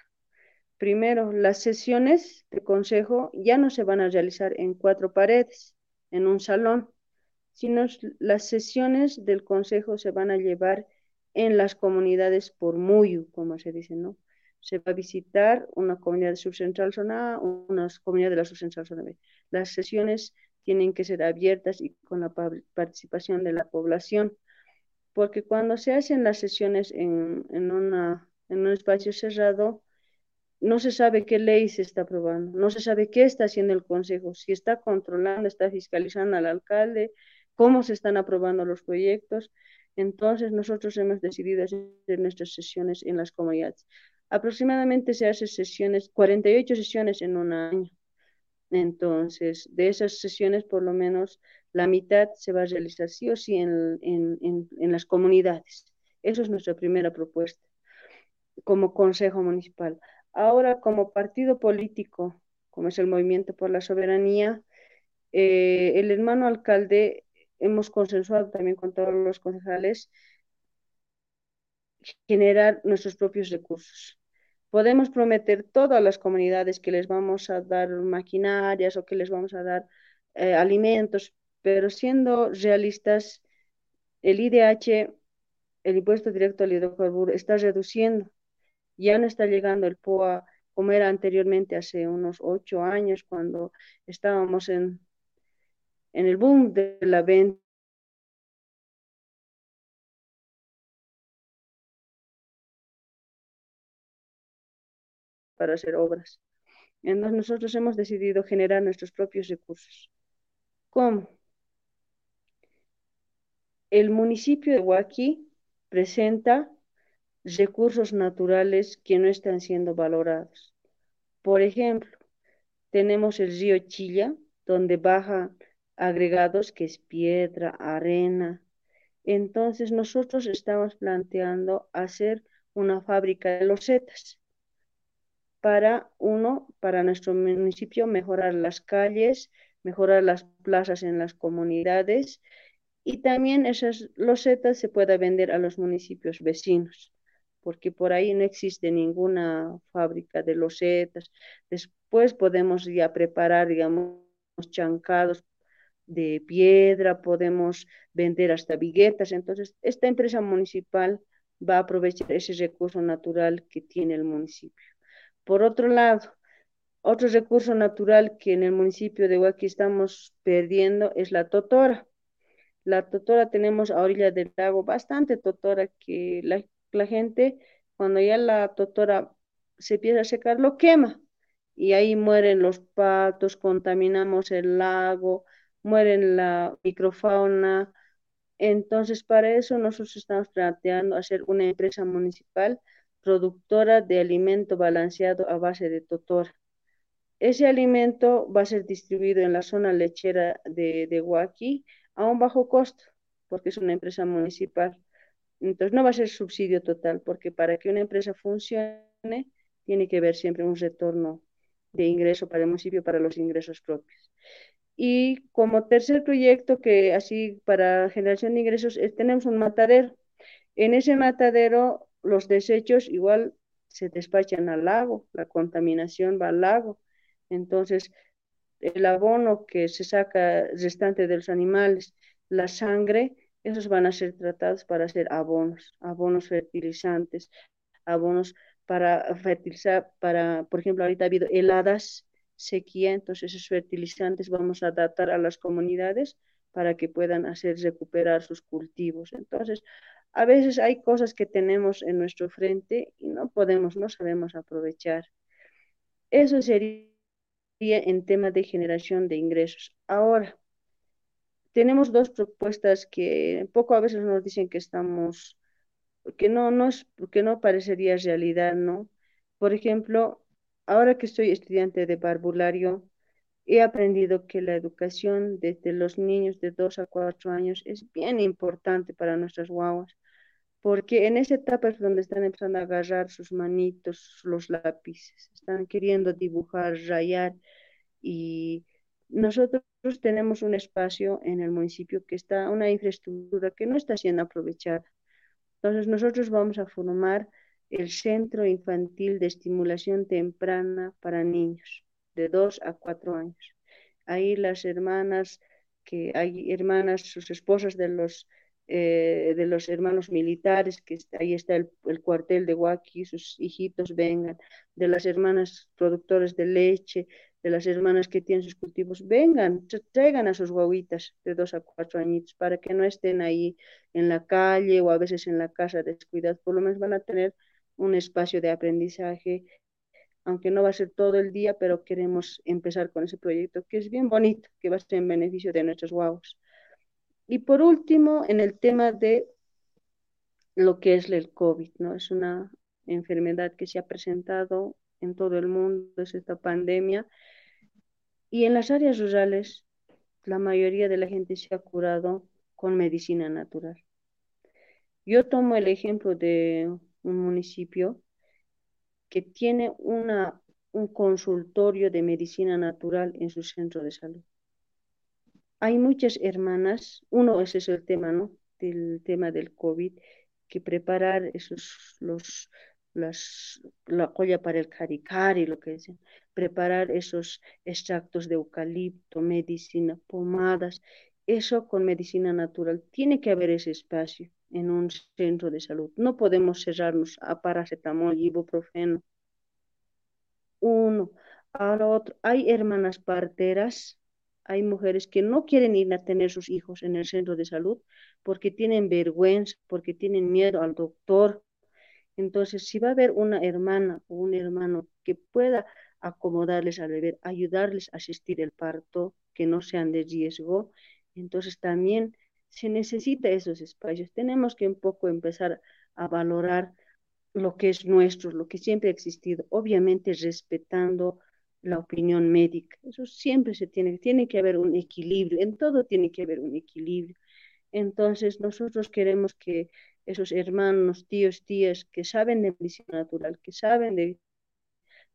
Primero, las sesiones de consejo ya no se van a realizar en cuatro paredes, en un salón, sino las sesiones del consejo se van a llevar en las comunidades por MUYU, como se dice, ¿no? Se va a visitar una comunidad subcentral zona A, una comunidad de la subcentral zona B. Las sesiones tienen que ser abiertas y con la participación de la población, porque cuando se hacen las sesiones en, en, en un espacio cerrado, no se sabe qué ley se está aprobando, no se sabe qué está haciendo el Consejo, si está controlando, está fiscalizando al alcalde, cómo se están aprobando los proyectos. Entonces, nosotros hemos decidido hacer nuestras sesiones en las comunidades. Aproximadamente se hacen sesiones, 48 sesiones en un año. Entonces, de esas sesiones, por lo menos la mitad se va a realizar sí o sí en, en, en, las comunidades. Eso es nuestra primera propuesta como Consejo Municipal. Ahora, como partido político, como es el Movimiento por la Soberanía, eh, el hermano alcalde hemos consensuado también con todos los concejales generar nuestros propios recursos. Podemos prometer todas las comunidades que les vamos a dar maquinarias o que les vamos a dar eh, alimentos, pero siendo realistas, el IDH, el impuesto directo al hidrocarburo, está reduciendo. Ya no está llegando el POA como era anteriormente, hace unos ocho años, cuando estábamos en, en el boom de la venta para hacer obras. Entonces nosotros hemos decidido generar nuestros propios recursos. ¿Cómo? El municipio de Huaki presenta recursos naturales que no están siendo valorados. Por ejemplo, tenemos el río Chilla, donde baja agregados que es piedra, arena. Entonces nosotros estamos planteando hacer una fábrica de losetas para uno, para nuestro municipio, mejorar las calles, mejorar las plazas en las comunidades y también esas losetas se pueda vender a los municipios vecinos, porque por ahí no existe ninguna fábrica de losetas. Después podemos ya preparar, digamos, chancados de piedra, podemos vender hasta viguetas. Entonces, esta empresa municipal va a aprovechar ese recurso natural que tiene el municipio. Por otro lado, otro recurso natural que en el municipio de Huaki estamos perdiendo es la totora. La totora tenemos a orilla del lago bastante totora que la, la gente cuando ya la totora se empieza a secar lo quema y ahí mueren los patos, contaminamos el lago, mueren la microfauna. Entonces, para eso nosotros estamos planteando hacer una empresa municipal productora de alimento balanceado a base de totora. Ese alimento va a ser distribuido en la zona lechera de, de Huaki a un bajo costo, porque es una empresa municipal. Entonces no va a ser subsidio total, porque para que una empresa funcione, tiene que haber siempre un retorno de ingreso para el municipio, para los ingresos propios. Y como tercer proyecto que así para generación de ingresos, tenemos un matadero. En ese matadero los desechos igual se despachan al lago, la contaminación va al lago. Entonces, el abono que se saca restante de los animales, la sangre, esos van a ser tratados para hacer abonos, abonos fertilizantes, abonos para fertilizar, para, por ejemplo, ahorita ha habido heladas, sequía, entonces esos fertilizantes vamos a adaptar a las comunidades para que puedan hacer recuperar sus cultivos. Entonces, a veces hay cosas que tenemos en nuestro frente y no podemos, no sabemos aprovechar. Eso sería en tema de generación de ingresos. Ahora, tenemos dos propuestas que poco a veces nos dicen que estamos, que no, no es, que no parecería realidad, ¿no? Por ejemplo, ahora que estoy estudiante de barbulario, he aprendido que la educación desde los niños de 2 a 4 años es bien importante para nuestras guaguas porque en esa etapa es donde están empezando a agarrar sus manitos, los lápices, están queriendo dibujar, rayar y nosotros tenemos un espacio en el municipio que está, una infraestructura que no está siendo aprovechada. Entonces nosotros vamos a formar el Centro Infantil de Estimulación Temprana para Niños de 2 a 4 años. Ahí las hermanas, que hay hermanas, sus esposas de los, eh, de los hermanos militares, que ahí está el, el cuartel de Huaki, sus hijitos vengan, de las hermanas productores de leche, de las hermanas que tienen sus cultivos, vengan, traigan a sus guaguitas de dos a cuatro añitos para que no estén ahí en la calle o a veces en la casa descuidados, por lo menos van a tener un espacio de aprendizaje, aunque no va a ser todo el día, pero queremos empezar con ese proyecto que es bien bonito, que va a ser en beneficio de nuestros guaguas. Y por último, en el tema de lo que es el COVID, ¿no? Es una enfermedad que se ha presentado en todo el mundo, es esta pandemia, y en las áreas rurales, la mayoría de la gente se ha curado con medicina natural. Yo tomo el ejemplo de un municipio que tiene una, un consultorio de medicina natural en su centro de salud. Hay muchas hermanas, uno ese es el tema, ¿no? Del tema del COVID, que preparar esos, los, las, la colla para el caricari, lo que dicen, preparar esos extractos de eucalipto, medicina, pomadas, eso con medicina natural. Tiene que haber ese espacio en un centro de salud. No podemos cerrarnos a paracetamol ibuprofeno. Uno. Ahora otro. Hay hermanas parteras, hay mujeres que no quieren ir a tener sus hijos en el centro de salud porque tienen vergüenza, porque tienen miedo al doctor, entonces, si va a haber una hermana o un hermano que pueda acomodarles al bebé, ayudarles a asistir el parto, que no sean de riesgo, entonces también se necesita esos espacios. Tenemos que un poco empezar a valorar lo que es nuestro, lo que siempre ha existido, obviamente respetando la opinión médica. Eso siempre se tiene, tiene que haber un equilibrio, en todo tiene que haber un equilibrio. Entonces, nosotros queremos que esos hermanos, tíos, tías que saben de medicina natural, que saben de,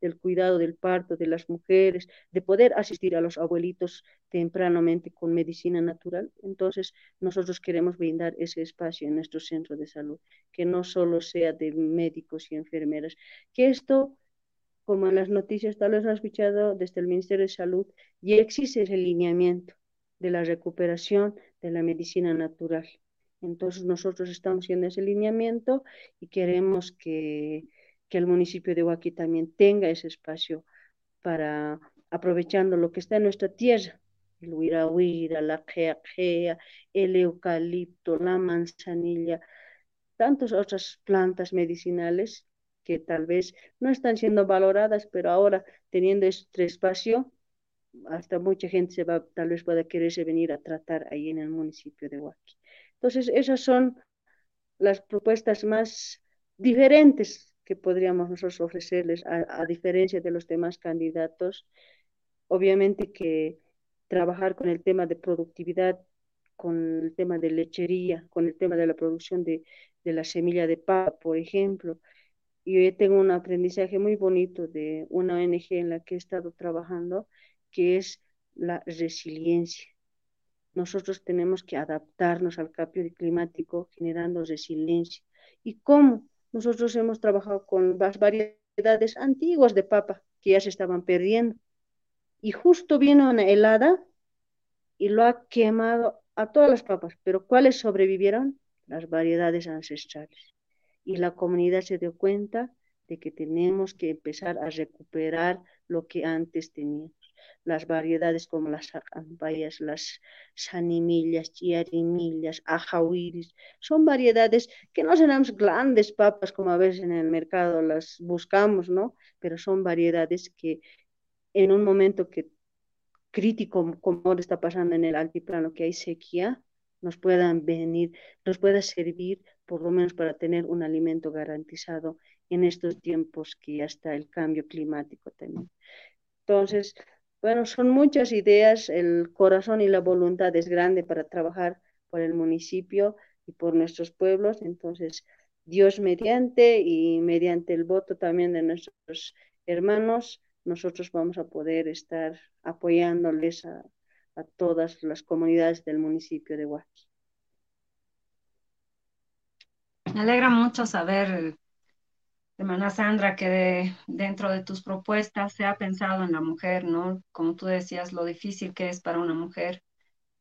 del cuidado del parto de las mujeres, de poder asistir a los abuelitos tempranamente con medicina natural. Entonces, nosotros queremos brindar ese espacio en nuestro centro de salud, que no solo sea de médicos y enfermeras, que esto como en las noticias tal vez han escuchado desde el Ministerio de Salud, ya existe ese lineamiento de la recuperación de la medicina natural. Entonces nosotros estamos haciendo ese lineamiento y queremos que, que el municipio de Huaki también tenga ese espacio para aprovechando lo que está en nuestra tierra, el huirahuira, la jeajea, el eucalipto, la manzanilla, tantas otras plantas medicinales que tal vez no están siendo valoradas, pero ahora teniendo este espacio, hasta mucha gente va, tal vez pueda quererse venir a tratar ahí en el municipio de Huaki. Entonces, esas son las propuestas más diferentes que podríamos nosotros ofrecerles, a, a, diferencia de los demás candidatos. Obviamente que trabajar con el tema de productividad, con el tema de lechería, con el tema de la producción de, de la semilla de papa, por ejemplo. Yo tengo un aprendizaje muy bonito de una ONG en la que he estado trabajando, que es la resiliencia nosotros tenemos que adaptarnos al cambio climático generando resiliencia. ¿Y cómo? Nosotros hemos trabajado con las variedades antiguas de papa que ya se estaban perdiendo. Y justo vino una helada y lo ha quemado a todas las papas. Pero ¿cuáles sobrevivieron? Las variedades ancestrales. Y la comunidad se dio cuenta de que tenemos que empezar a recuperar lo que antes teníamos las variedades como las acampayas, las sanimillas, chiarimillas, ajahuiris, son variedades que no serán grandes papas como a veces en el mercado las buscamos, ¿no? Pero son variedades que en un momento que crítico como ahora está pasando en el altiplano, que hay sequía, nos puedan venir, nos pueda servir por lo menos para tener un alimento garantizado en estos tiempos que ya está el cambio climático también. Entonces, bueno, son muchas ideas, el corazón y la voluntad es grande para trabajar por el municipio y por nuestros pueblos, entonces Dios mediante y mediante el voto también de nuestros hermanos, nosotros vamos a poder estar apoyándoles a, todas las comunidades del municipio de Huaki. Me alegra mucho saber, hermana Sandra, que dentro de tus propuestas se ha pensado en la mujer, ¿no? Como tú decías, lo difícil que es para una mujer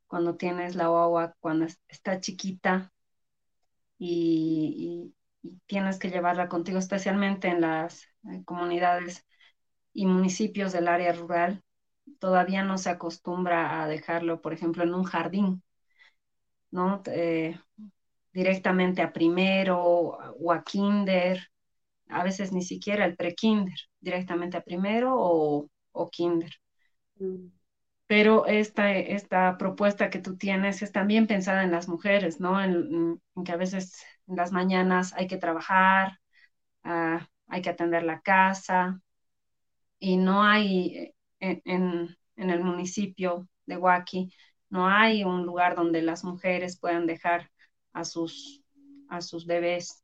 cuando tienes la guagua, cuando está chiquita y, tienes que llevarla contigo, especialmente en las comunidades y municipios del área rural. Todavía no se acostumbra a dejarlo, por ejemplo, en un jardín, ¿no? Eh, directamente a primero o a kinder, a veces ni siquiera el pre-kinder, directamente a primero o, o kinder. Mm. Pero esta, esta propuesta que tú tienes es también pensada en las mujeres, ¿no? En, que a veces en las mañanas hay que trabajar, ah, hay que atender la casa y no hay eh, en, en el municipio de Huaki, no hay un lugar donde las mujeres puedan dejar a sus, a sus bebés.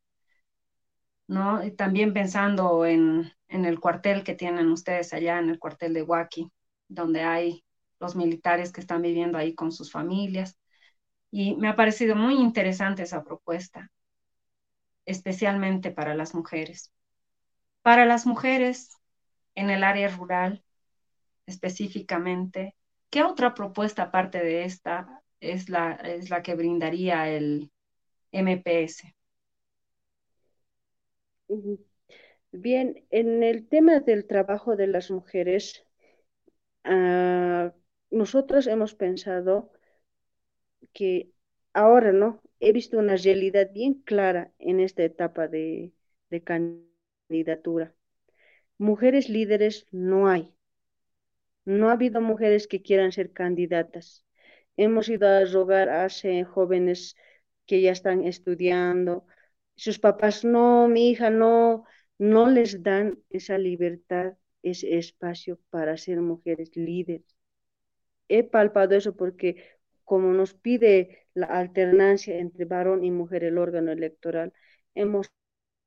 ¿No? Y también pensando en, el cuartel que tienen ustedes allá, en el cuartel de Huaki, donde hay los militares que están viviendo ahí con sus familias. Y me ha parecido muy interesante esa propuesta, especialmente para las mujeres. Para las mujeres en el área rural, específicamente, ¿qué otra propuesta aparte de esta es la que brindaría el, MPS. Bien, en el tema del trabajo de las mujeres, ah, nosotros hemos pensado que ahora, ¿no? He visto una realidad bien clara en esta etapa de, de candidatura. Mujeres líderes no hay. No ha habido mujeres que quieran ser candidatas. Hemos ido a rogar a jóvenes que ya están estudiando. Sus papás, no, mi hija, no, no les dan esa libertad, ese espacio para ser mujeres líderes. He palpado eso porque como nos pide la alternancia entre varón y mujer el órgano electoral, hemos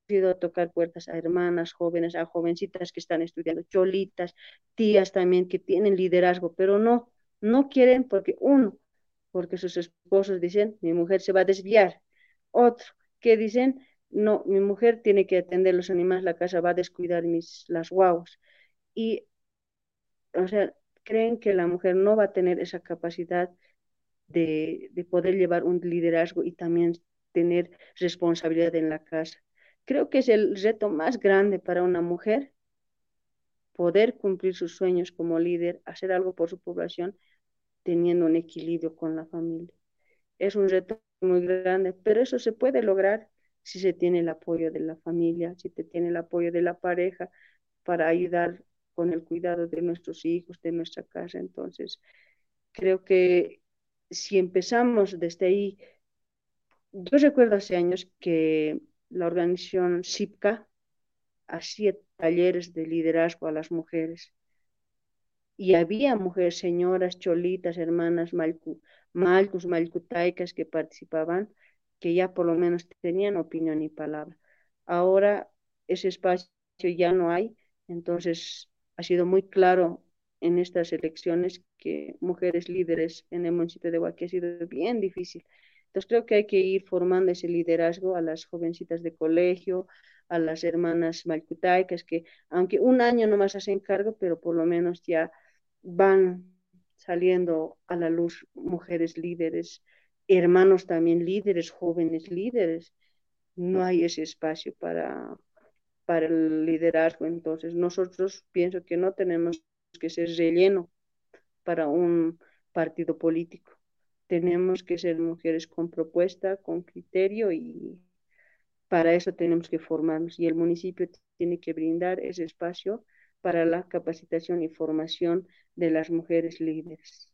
ido a tocar puertas a hermanas jóvenes, a jovencitas que están estudiando, cholitas, tías también que tienen liderazgo, pero no, no quieren porque uno, porque sus esposos dicen, mi mujer se va a desviar. Otro, que dicen, no, mi mujer tiene que atender los animales, la casa va a descuidar mis, las guaguas. Y, o sea, creen que la mujer no va a tener esa capacidad de, de poder llevar un liderazgo y también tener responsabilidad en la casa. Creo que es el reto más grande para una mujer poder cumplir sus sueños como líder, hacer algo por su población teniendo un equilibrio con la familia. Es un reto muy grande, pero eso se puede lograr si se tiene el apoyo de la familia, si se tiene el apoyo de la pareja para ayudar con el cuidado de nuestros hijos, de nuestra casa. Entonces, creo que si empezamos desde ahí, yo recuerdo hace años que la organización SIPCA hacía talleres de liderazgo a las mujeres y había mujeres, señoras, cholitas, hermanas malcu, malcus, malcutaicas que participaban, que ya por lo menos tenían opinión y palabra. Ahora ese espacio ya no hay, entonces ha sido muy claro en estas elecciones que mujeres líderes en el municipio de Huaquí ha sido bien difícil. Entonces creo que hay que ir formando ese liderazgo a las jovencitas de colegio, a las hermanas malcutaicas, que aunque un año no más hacen cargo, pero por lo menos ya van saliendo a la luz mujeres líderes, hermanos también líderes, jóvenes líderes. No hay ese espacio para, para el liderazgo. Entonces, nosotros pienso que no tenemos que ser relleno para un partido político. Tenemos que ser mujeres con propuesta, con criterio y para eso tenemos que formarnos. Y el municipio tiene que brindar ese espacio para la capacitación y formación de las mujeres líderes.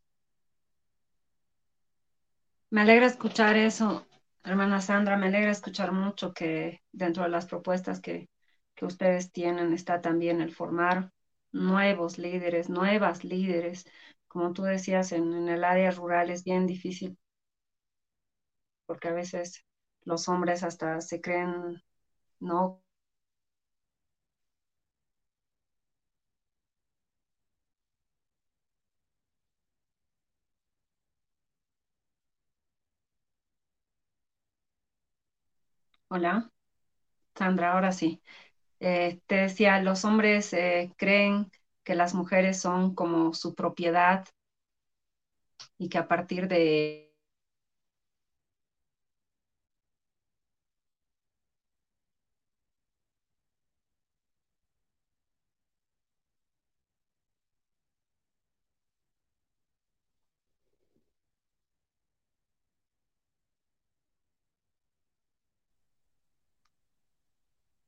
Me alegra escuchar eso, hermana Sandra, me alegra escuchar mucho que dentro de las propuestas que, que ustedes tienen está también el formar nuevos líderes, nuevas líderes. Como tú decías, en, en el área rural es bien difícil porque a veces los hombres hasta se creen, ¿no? Hola, Sandra, ahora sí. Eh, te decía, los hombres eh, creen que las mujeres son como su propiedad y que a partir de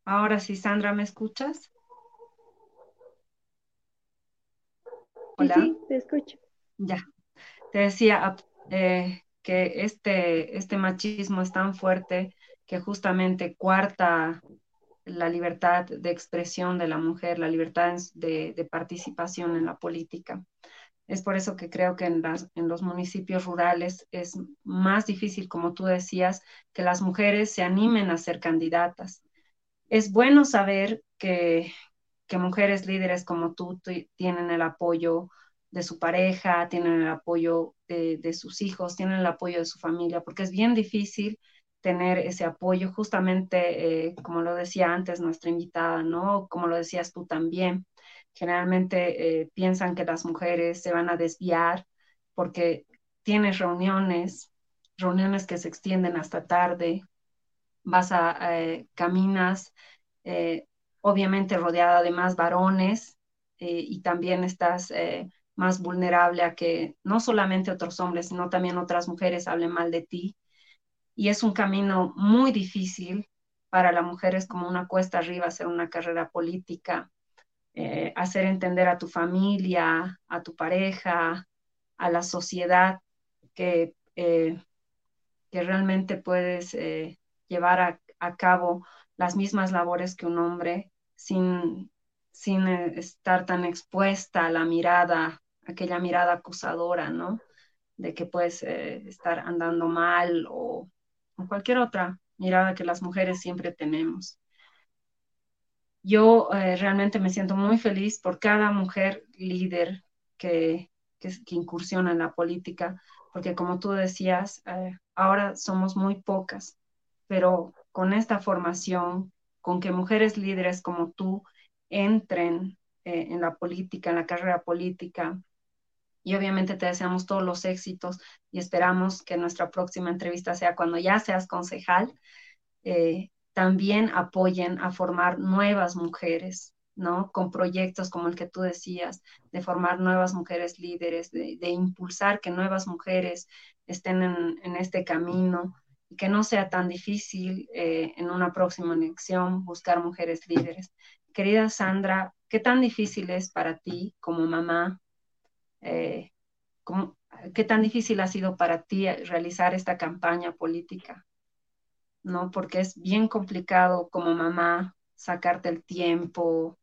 Ahora sí, Sandra, ¿me escuchas? Sí, Hola, sí, te escucho. ya. Te decía eh, que este, este machismo es tan fuerte que justamente cuarta la libertad de expresión de la mujer, la libertad de, de participación en la política. Es por eso que creo que en, las, en, los municipios rurales es más difícil, como tú decías, que las mujeres se animen a ser candidatas. Es bueno saber que, que mujeres líderes como tú tienen el apoyo de su pareja, tienen el apoyo de, sus hijos, tienen el apoyo de su familia, porque es bien difícil tener ese apoyo, justamente eh, como lo decía antes nuestra invitada, ¿no? Como lo decías tú también, generalmente eh, piensan que las mujeres se van a desviar porque tienes reuniones, reuniones que se extienden hasta tarde, vas a, eh, caminas, eh, obviamente rodeada de más varones eh, y también estás más vulnerable a que no solamente otros hombres, sino también otras mujeres hablen mal de ti. Y es un camino muy difícil para la mujer, es como una cuesta arriba hacer una carrera política, eh, hacer entender a tu familia, a tu pareja, a la sociedad que, eh, que realmente puedes eh, llevar a, cabo las mismas labores que un hombre sin, sin estar tan expuesta a la mirada, aquella mirada acusadora, ¿no? De que puedes estar andando mal o, o cualquier otra mirada que las mujeres siempre tenemos yo eh, realmente me siento muy feliz por cada mujer líder que, que, incursiona en la política, porque como tú decías, eh, ahora somos muy pocas, pero con esta formación, con que mujeres líderes como tú entren eh, en la política, en la carrera política, y obviamente te deseamos todos los éxitos y esperamos que nuestra próxima entrevista sea cuando ya seas concejal. Eh, también apoyen a formar nuevas mujeres, ¿no? Con proyectos como el que tú decías, de formar nuevas mujeres líderes, de, impulsar que nuevas mujeres estén en, este camino que no sea tan difícil eh, en una próxima elección buscar mujeres líderes. Querida Sandra, ¿qué tan difícil es para ti como mamá? Eh, ¿cómo, ¿Qué tan difícil ha sido para ti realizar esta campaña política? ¿no? Porque es bien complicado como mamá sacarte el tiempo,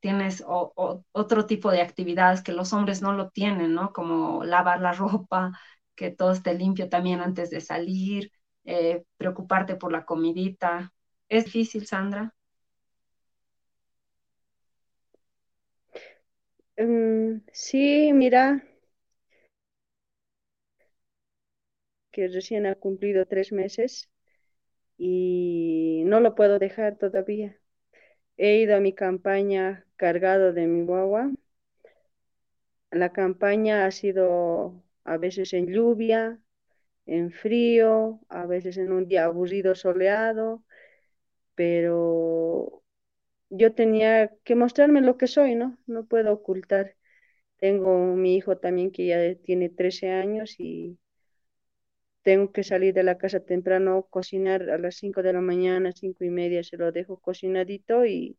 tienes otro tipo de actividades que los hombres no lo tienen, ¿no? Como lavar la [LAUGHS] ropa, que todo esté limpio también antes de salir, eh, preocuparte por la comidita. ¿Es difícil, Sandra? Um, sí, mira, que recién ha cumplido tres meses y no lo puedo dejar todavía. He ido a mi campaña cargado de mi guagua. La campaña ha sido a veces en lluvia, en frío, a veces en un día aburrido, soleado, pero yo tenía que mostrarme lo que soy, ¿no? No puedo ocultar. Tengo mi hijo también que ya tiene 13 años y tengo que salir de la casa temprano, cocinar a las 5 de la mañana, cinco y media, se lo dejo cocinadito y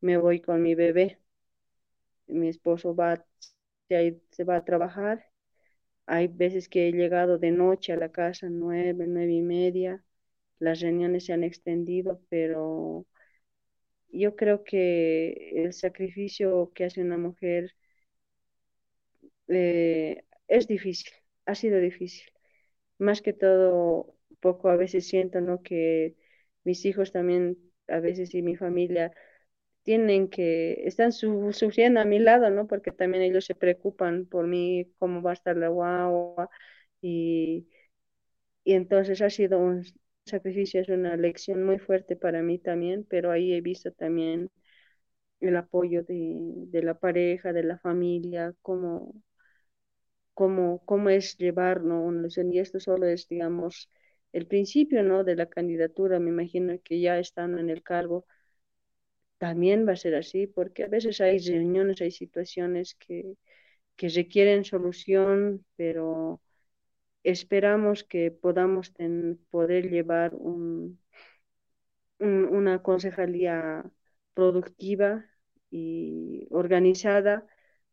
me voy con mi bebé. Mi esposo va, se va a trabajar. Hay veces que he llegado de noche a la casa, nueve, nueve y media. Las reuniones se han extendido, pero yo creo que el sacrificio que hace una mujer eh, es difícil, ha sido difícil más que todo, poco a veces siento, ¿no? Que mis hijos también, a veces y mi familia, tienen que, están su, sufriendo a mi lado, ¿no? Porque también ellos se preocupan por mí, cómo va a estar la guagua, y, y entonces ha sido un, sacrificio es una lección muy fuerte para mí también, pero ahí he visto también el apoyo de, la pareja, de la familia, cómo, cómo, cómo es llevar, ¿no? Y esto solo es, digamos, el principio, ¿no? De la candidatura, me imagino que ya estando en el cargo, también va a ser así, porque a veces hay reuniones, hay situaciones que, que requieren solución, pero esperamos que podamos poder llevar un, una concejalía productiva y organizada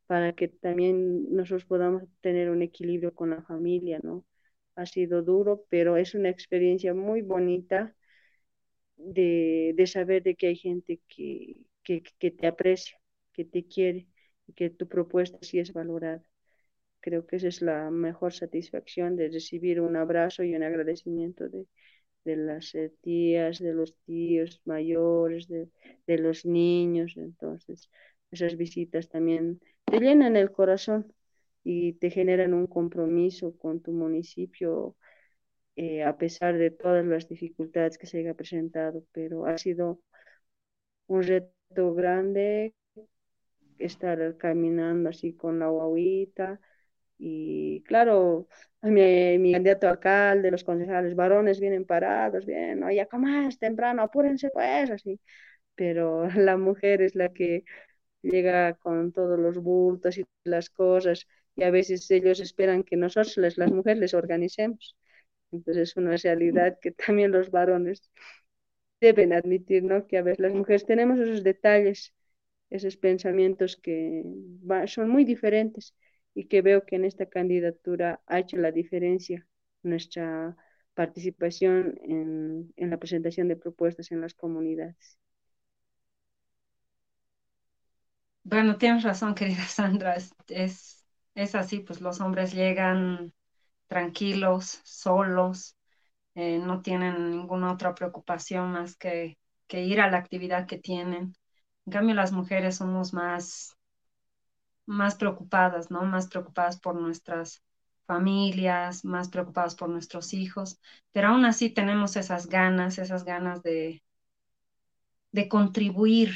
para que también nosotros podamos tener un equilibrio con la familia, ¿no? Ha sido duro, pero es una experiencia muy bonita de, saber de que hay gente que, que te aprecia, que te quiere y que tu propuesta sí es valorada. Creo que esa es la mejor satisfacción de recibir un abrazo y un agradecimiento de, de las eh, tías, de los tíos mayores, de, de, los niños. Entonces, esas visitas también te llenan el corazón y te generan un compromiso con tu municipio, eh, a pesar de todas las dificultades que se haya presentado, pero ha sido un reto grande estar caminando así con la guaguita, y claro, mi, mi candidato alcalde, los concejales varones vienen parados, bien, oye, ¿cómo es? Temprano, apúrense pues, así. Pero [LAUGHS] la mujer es la que llega con todos los bultos y las cosas, y a veces ellos esperan que nosotros, las mujeres, les organicemos. Entonces es una realidad que también los varones deben admitir, ¿no? Que a veces las mujeres tenemos esos detalles, esos pensamientos que son muy diferentes y que veo que en esta candidatura ha hecho la diferencia nuestra participación en, la presentación de propuestas en las comunidades. Bueno, tienes razón, querida Sandra, es, es, así, pues los hombres llegan tranquilos, solos, eh, no tienen ninguna otra preocupación más que, que ir a la actividad que tienen. En cambio, las mujeres somos más más preocupadas, ¿no? Más preocupadas por nuestras familias, más preocupadas por nuestros hijos, pero aún así tenemos esas ganas, esas ganas de, de contribuir,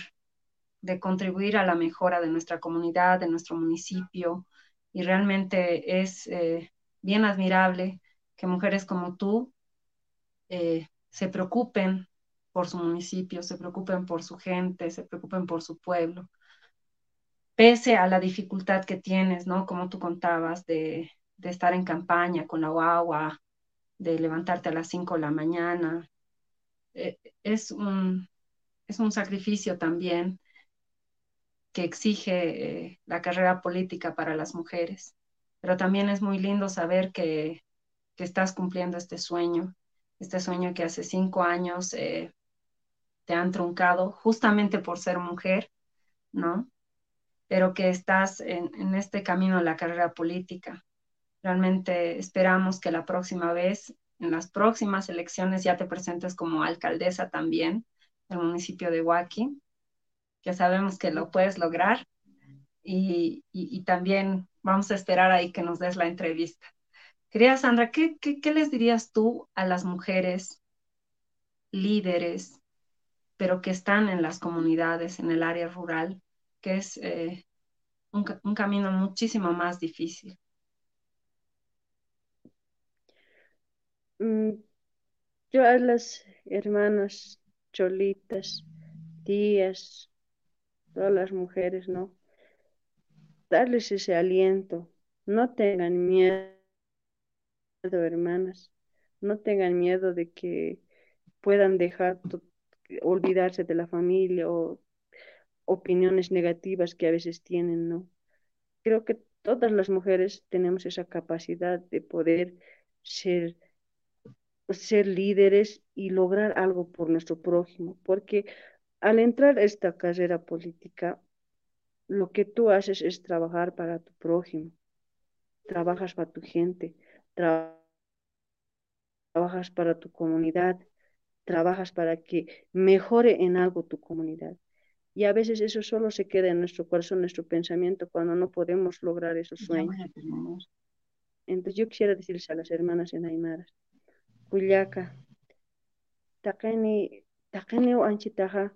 de contribuir a la mejora de nuestra comunidad, de nuestro municipio, y realmente es eh, bien admirable que mujeres como tú eh, se preocupen por su municipio, se preocupen por su gente, se preocupen por su pueblo pese a la dificultad que tienes, ¿no? Como tú contabas, de, estar en campaña con la guagua, de levantarte a las 5 de la mañana, eh, es, un, es un sacrificio también que exige eh, la carrera política para las mujeres. Pero también es muy lindo saber que, estás cumpliendo este sueño, este sueño que hace cinco años eh, te han truncado justamente por ser mujer, ¿no? pero que estás en, este camino de la carrera política. Realmente esperamos que la próxima vez, en las próximas elecciones, ya te presentes como alcaldesa también del municipio de Huaki, que sabemos que lo puedes lograr. Y, también vamos a esperar ahí que nos des la entrevista. Querida Sandra, ¿qué, les dirías tú a las mujeres líderes, pero que están en las comunidades, en el área rural, que es eh, un, camino muchísimo más difícil. Mm, yo a las hermanas cholitas, tías, todas las mujeres, ¿no? Darles ese aliento. No tengan miedo, hermanas. No tengan miedo de que puedan dejar, olvidarse de la familia o opiniones negativas que a veces tienen, ¿no? Creo que todas las mujeres tenemos esa capacidad de poder ser, ser líderes y lograr algo por nuestro prójimo, porque al entrar esta carrera política, lo que tú haces es trabajar para tu prójimo, trabajas para tu gente, trabajas para tu comunidad, trabajas para que mejore en algo tu comunidad. Y a veces eso solo se queda en nuestro corazón, en nuestro pensamiento, cuando no podemos lograr esos sueños. Entonces yo quisiera decirles a las hermanas en Aymara, Cuyaca, taqeni taqeni anchitaqa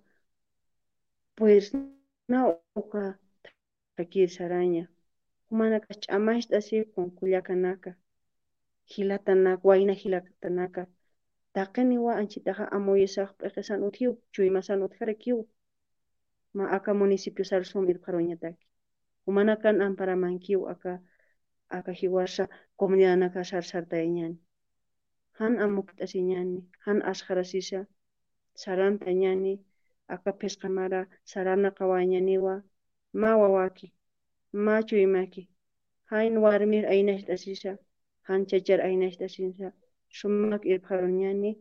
pues Ñawpqa takisaraña mana k'aschamanta sirpun kullakanaqa hilat'anaqa wayna hilat'anaqa takini wasanchiktaqa amuyusaqpi q'isa n'uqhiyuq masan n'utqarikuyuq ma aka municipiosar sumi q'aruñataqmi mana kan amparamankiyu aka aka sar comunidadnaqa sarsartañani han amuktasíñani han ashqharasisha saranta ñani ئەقە پێشقەمارە سەرانە قەوانیانیوە ماوەواکی ماچوی ماکی هاین وارمیر ئەینەش دەسیشە هەنچە جەر ئەینەش دەسینشە شمەک ئێرپەرونیانی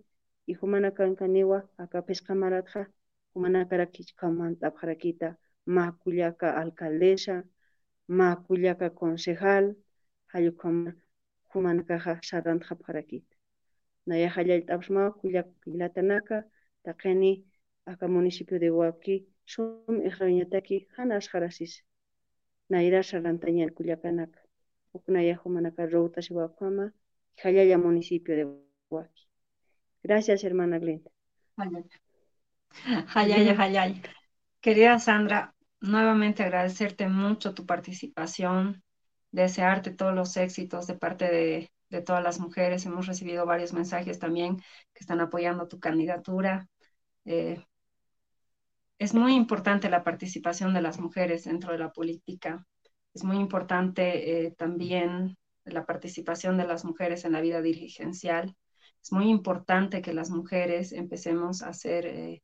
ئیخمەنە کەنکەنیوە ئەکە پێشقەمارەتخە ومەناکەرە کیچ کەمان تەبخەرەکیتە ماکولیاکە ئەلکەلێشە ماکولیاکە کۆنسیحال هەلی کۆم کومانەکەخە شادان خەبخەرەکیت نەیە خەلیل تەبشما کولیاک پیلاتەناکە تەقێنی aka municipio de Huaki sum iqrañataki hana asqarasisa nayra sarantañal kullakanaka huknaya humanaka Rota Sihuapama hallalla municipio de Huaki gracias hermana Glenda Hayaya, hayaya. Querida Sandra, nuevamente agradecerte mucho tu participación, desearte todos los éxitos de parte de, de, todas las mujeres. Hemos recibido varios mensajes también que están apoyando tu candidatura. Eh, es muy importante la participación de las mujeres dentro de la política. Es muy importante eh, también la participación de las mujeres en la vida dirigencial. Es muy importante que las mujeres empecemos a ser eh,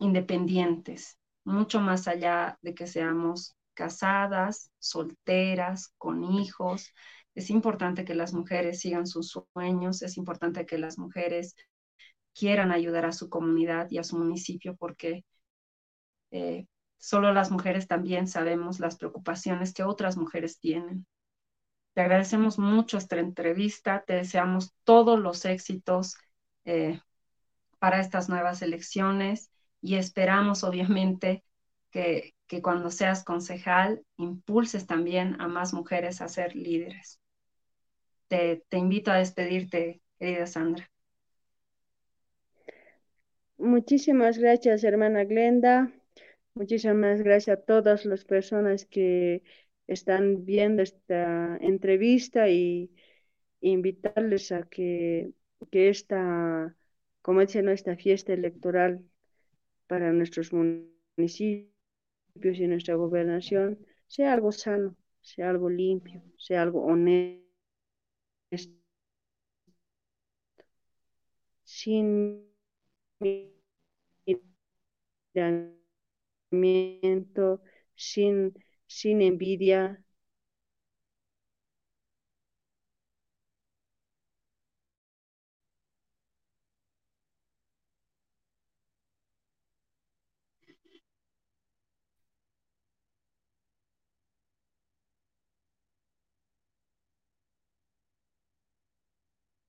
independientes, mucho más allá de que seamos casadas, solteras, con hijos. Es importante que las mujeres sigan sus sueños, es importante que las mujeres quieran ayudar a su comunidad y a su municipio porque eh, solo las mujeres también sabemos las preocupaciones que otras mujeres tienen. Te agradecemos mucho esta entrevista, te deseamos todos los éxitos eh, para estas nuevas elecciones y esperamos obviamente que, cuando seas concejal impulses también a más mujeres a ser líderes. Te, te invito a despedirte, querida Sandra. Muchísimas gracias, hermana Glenda. Muchísimas gracias a todas las personas que están viendo esta entrevista y invitarles a que, que esta, como decía, nuestra fiesta electoral para nuestros municipios y nuestra gobernación. Sea algo sano, sea algo limpio, sea algo honesto, sin sin envidia,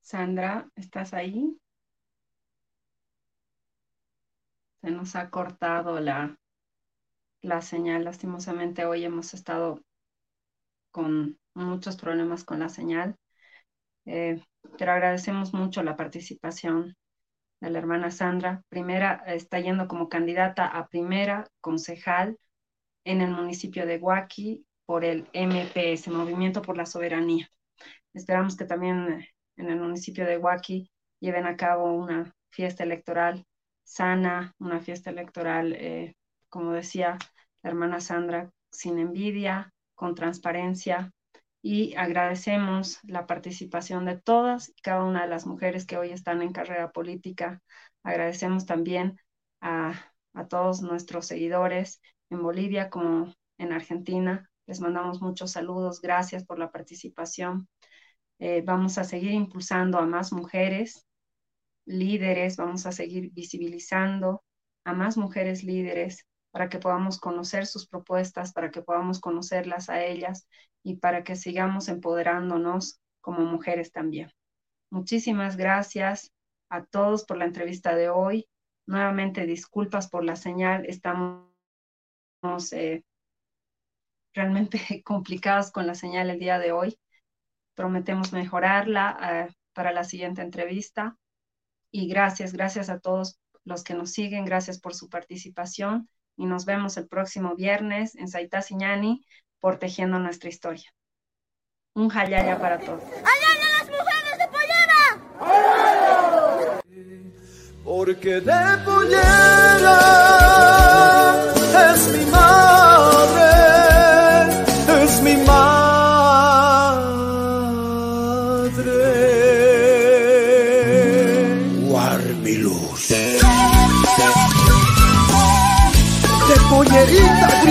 Sandra, ¿estás ahí? Se nos ha cortado la, la señal. Lastimosamente hoy hemos estado con muchos problemas con la señal, eh, pero agradecemos mucho la participación de la hermana Sandra. Primera, está yendo como candidata a primera concejal en el municipio de Huaki por el MPS, Movimiento por la Soberanía. Esperamos que también en el municipio de Huaki lleven a cabo una fiesta electoral sana, una fiesta electoral, eh, como decía hermana Sandra, sin envidia, con transparencia. Y agradecemos la participación de todas y cada una de las mujeres que hoy están en carrera política. Agradecemos también a, a todos nuestros seguidores en Bolivia como en Argentina. Les mandamos muchos saludos. Gracias por la participación. Eh, vamos a seguir impulsando a más mujeres líderes, vamos a seguir visibilizando a más mujeres líderes para que podamos conocer sus propuestas, para que podamos conocerlas a ellas y para que sigamos empoderándonos como mujeres también. Muchísimas gracias a todos por la entrevista de hoy. Nuevamente disculpas por la señal, estamos eh, realmente [LAUGHS] complicadas con la señal el día de hoy prometemos mejorarla uh, para la siguiente entrevista. Y gracias, gracias a todos los que nos siguen, gracias por su participación y nos vemos el próximo viernes en Saitá Siñani por Tejiendo Nuestra Historia. Un jayaya para todos. ¡Ayala las mujeres de pollera! Porque de pollera es mi Eat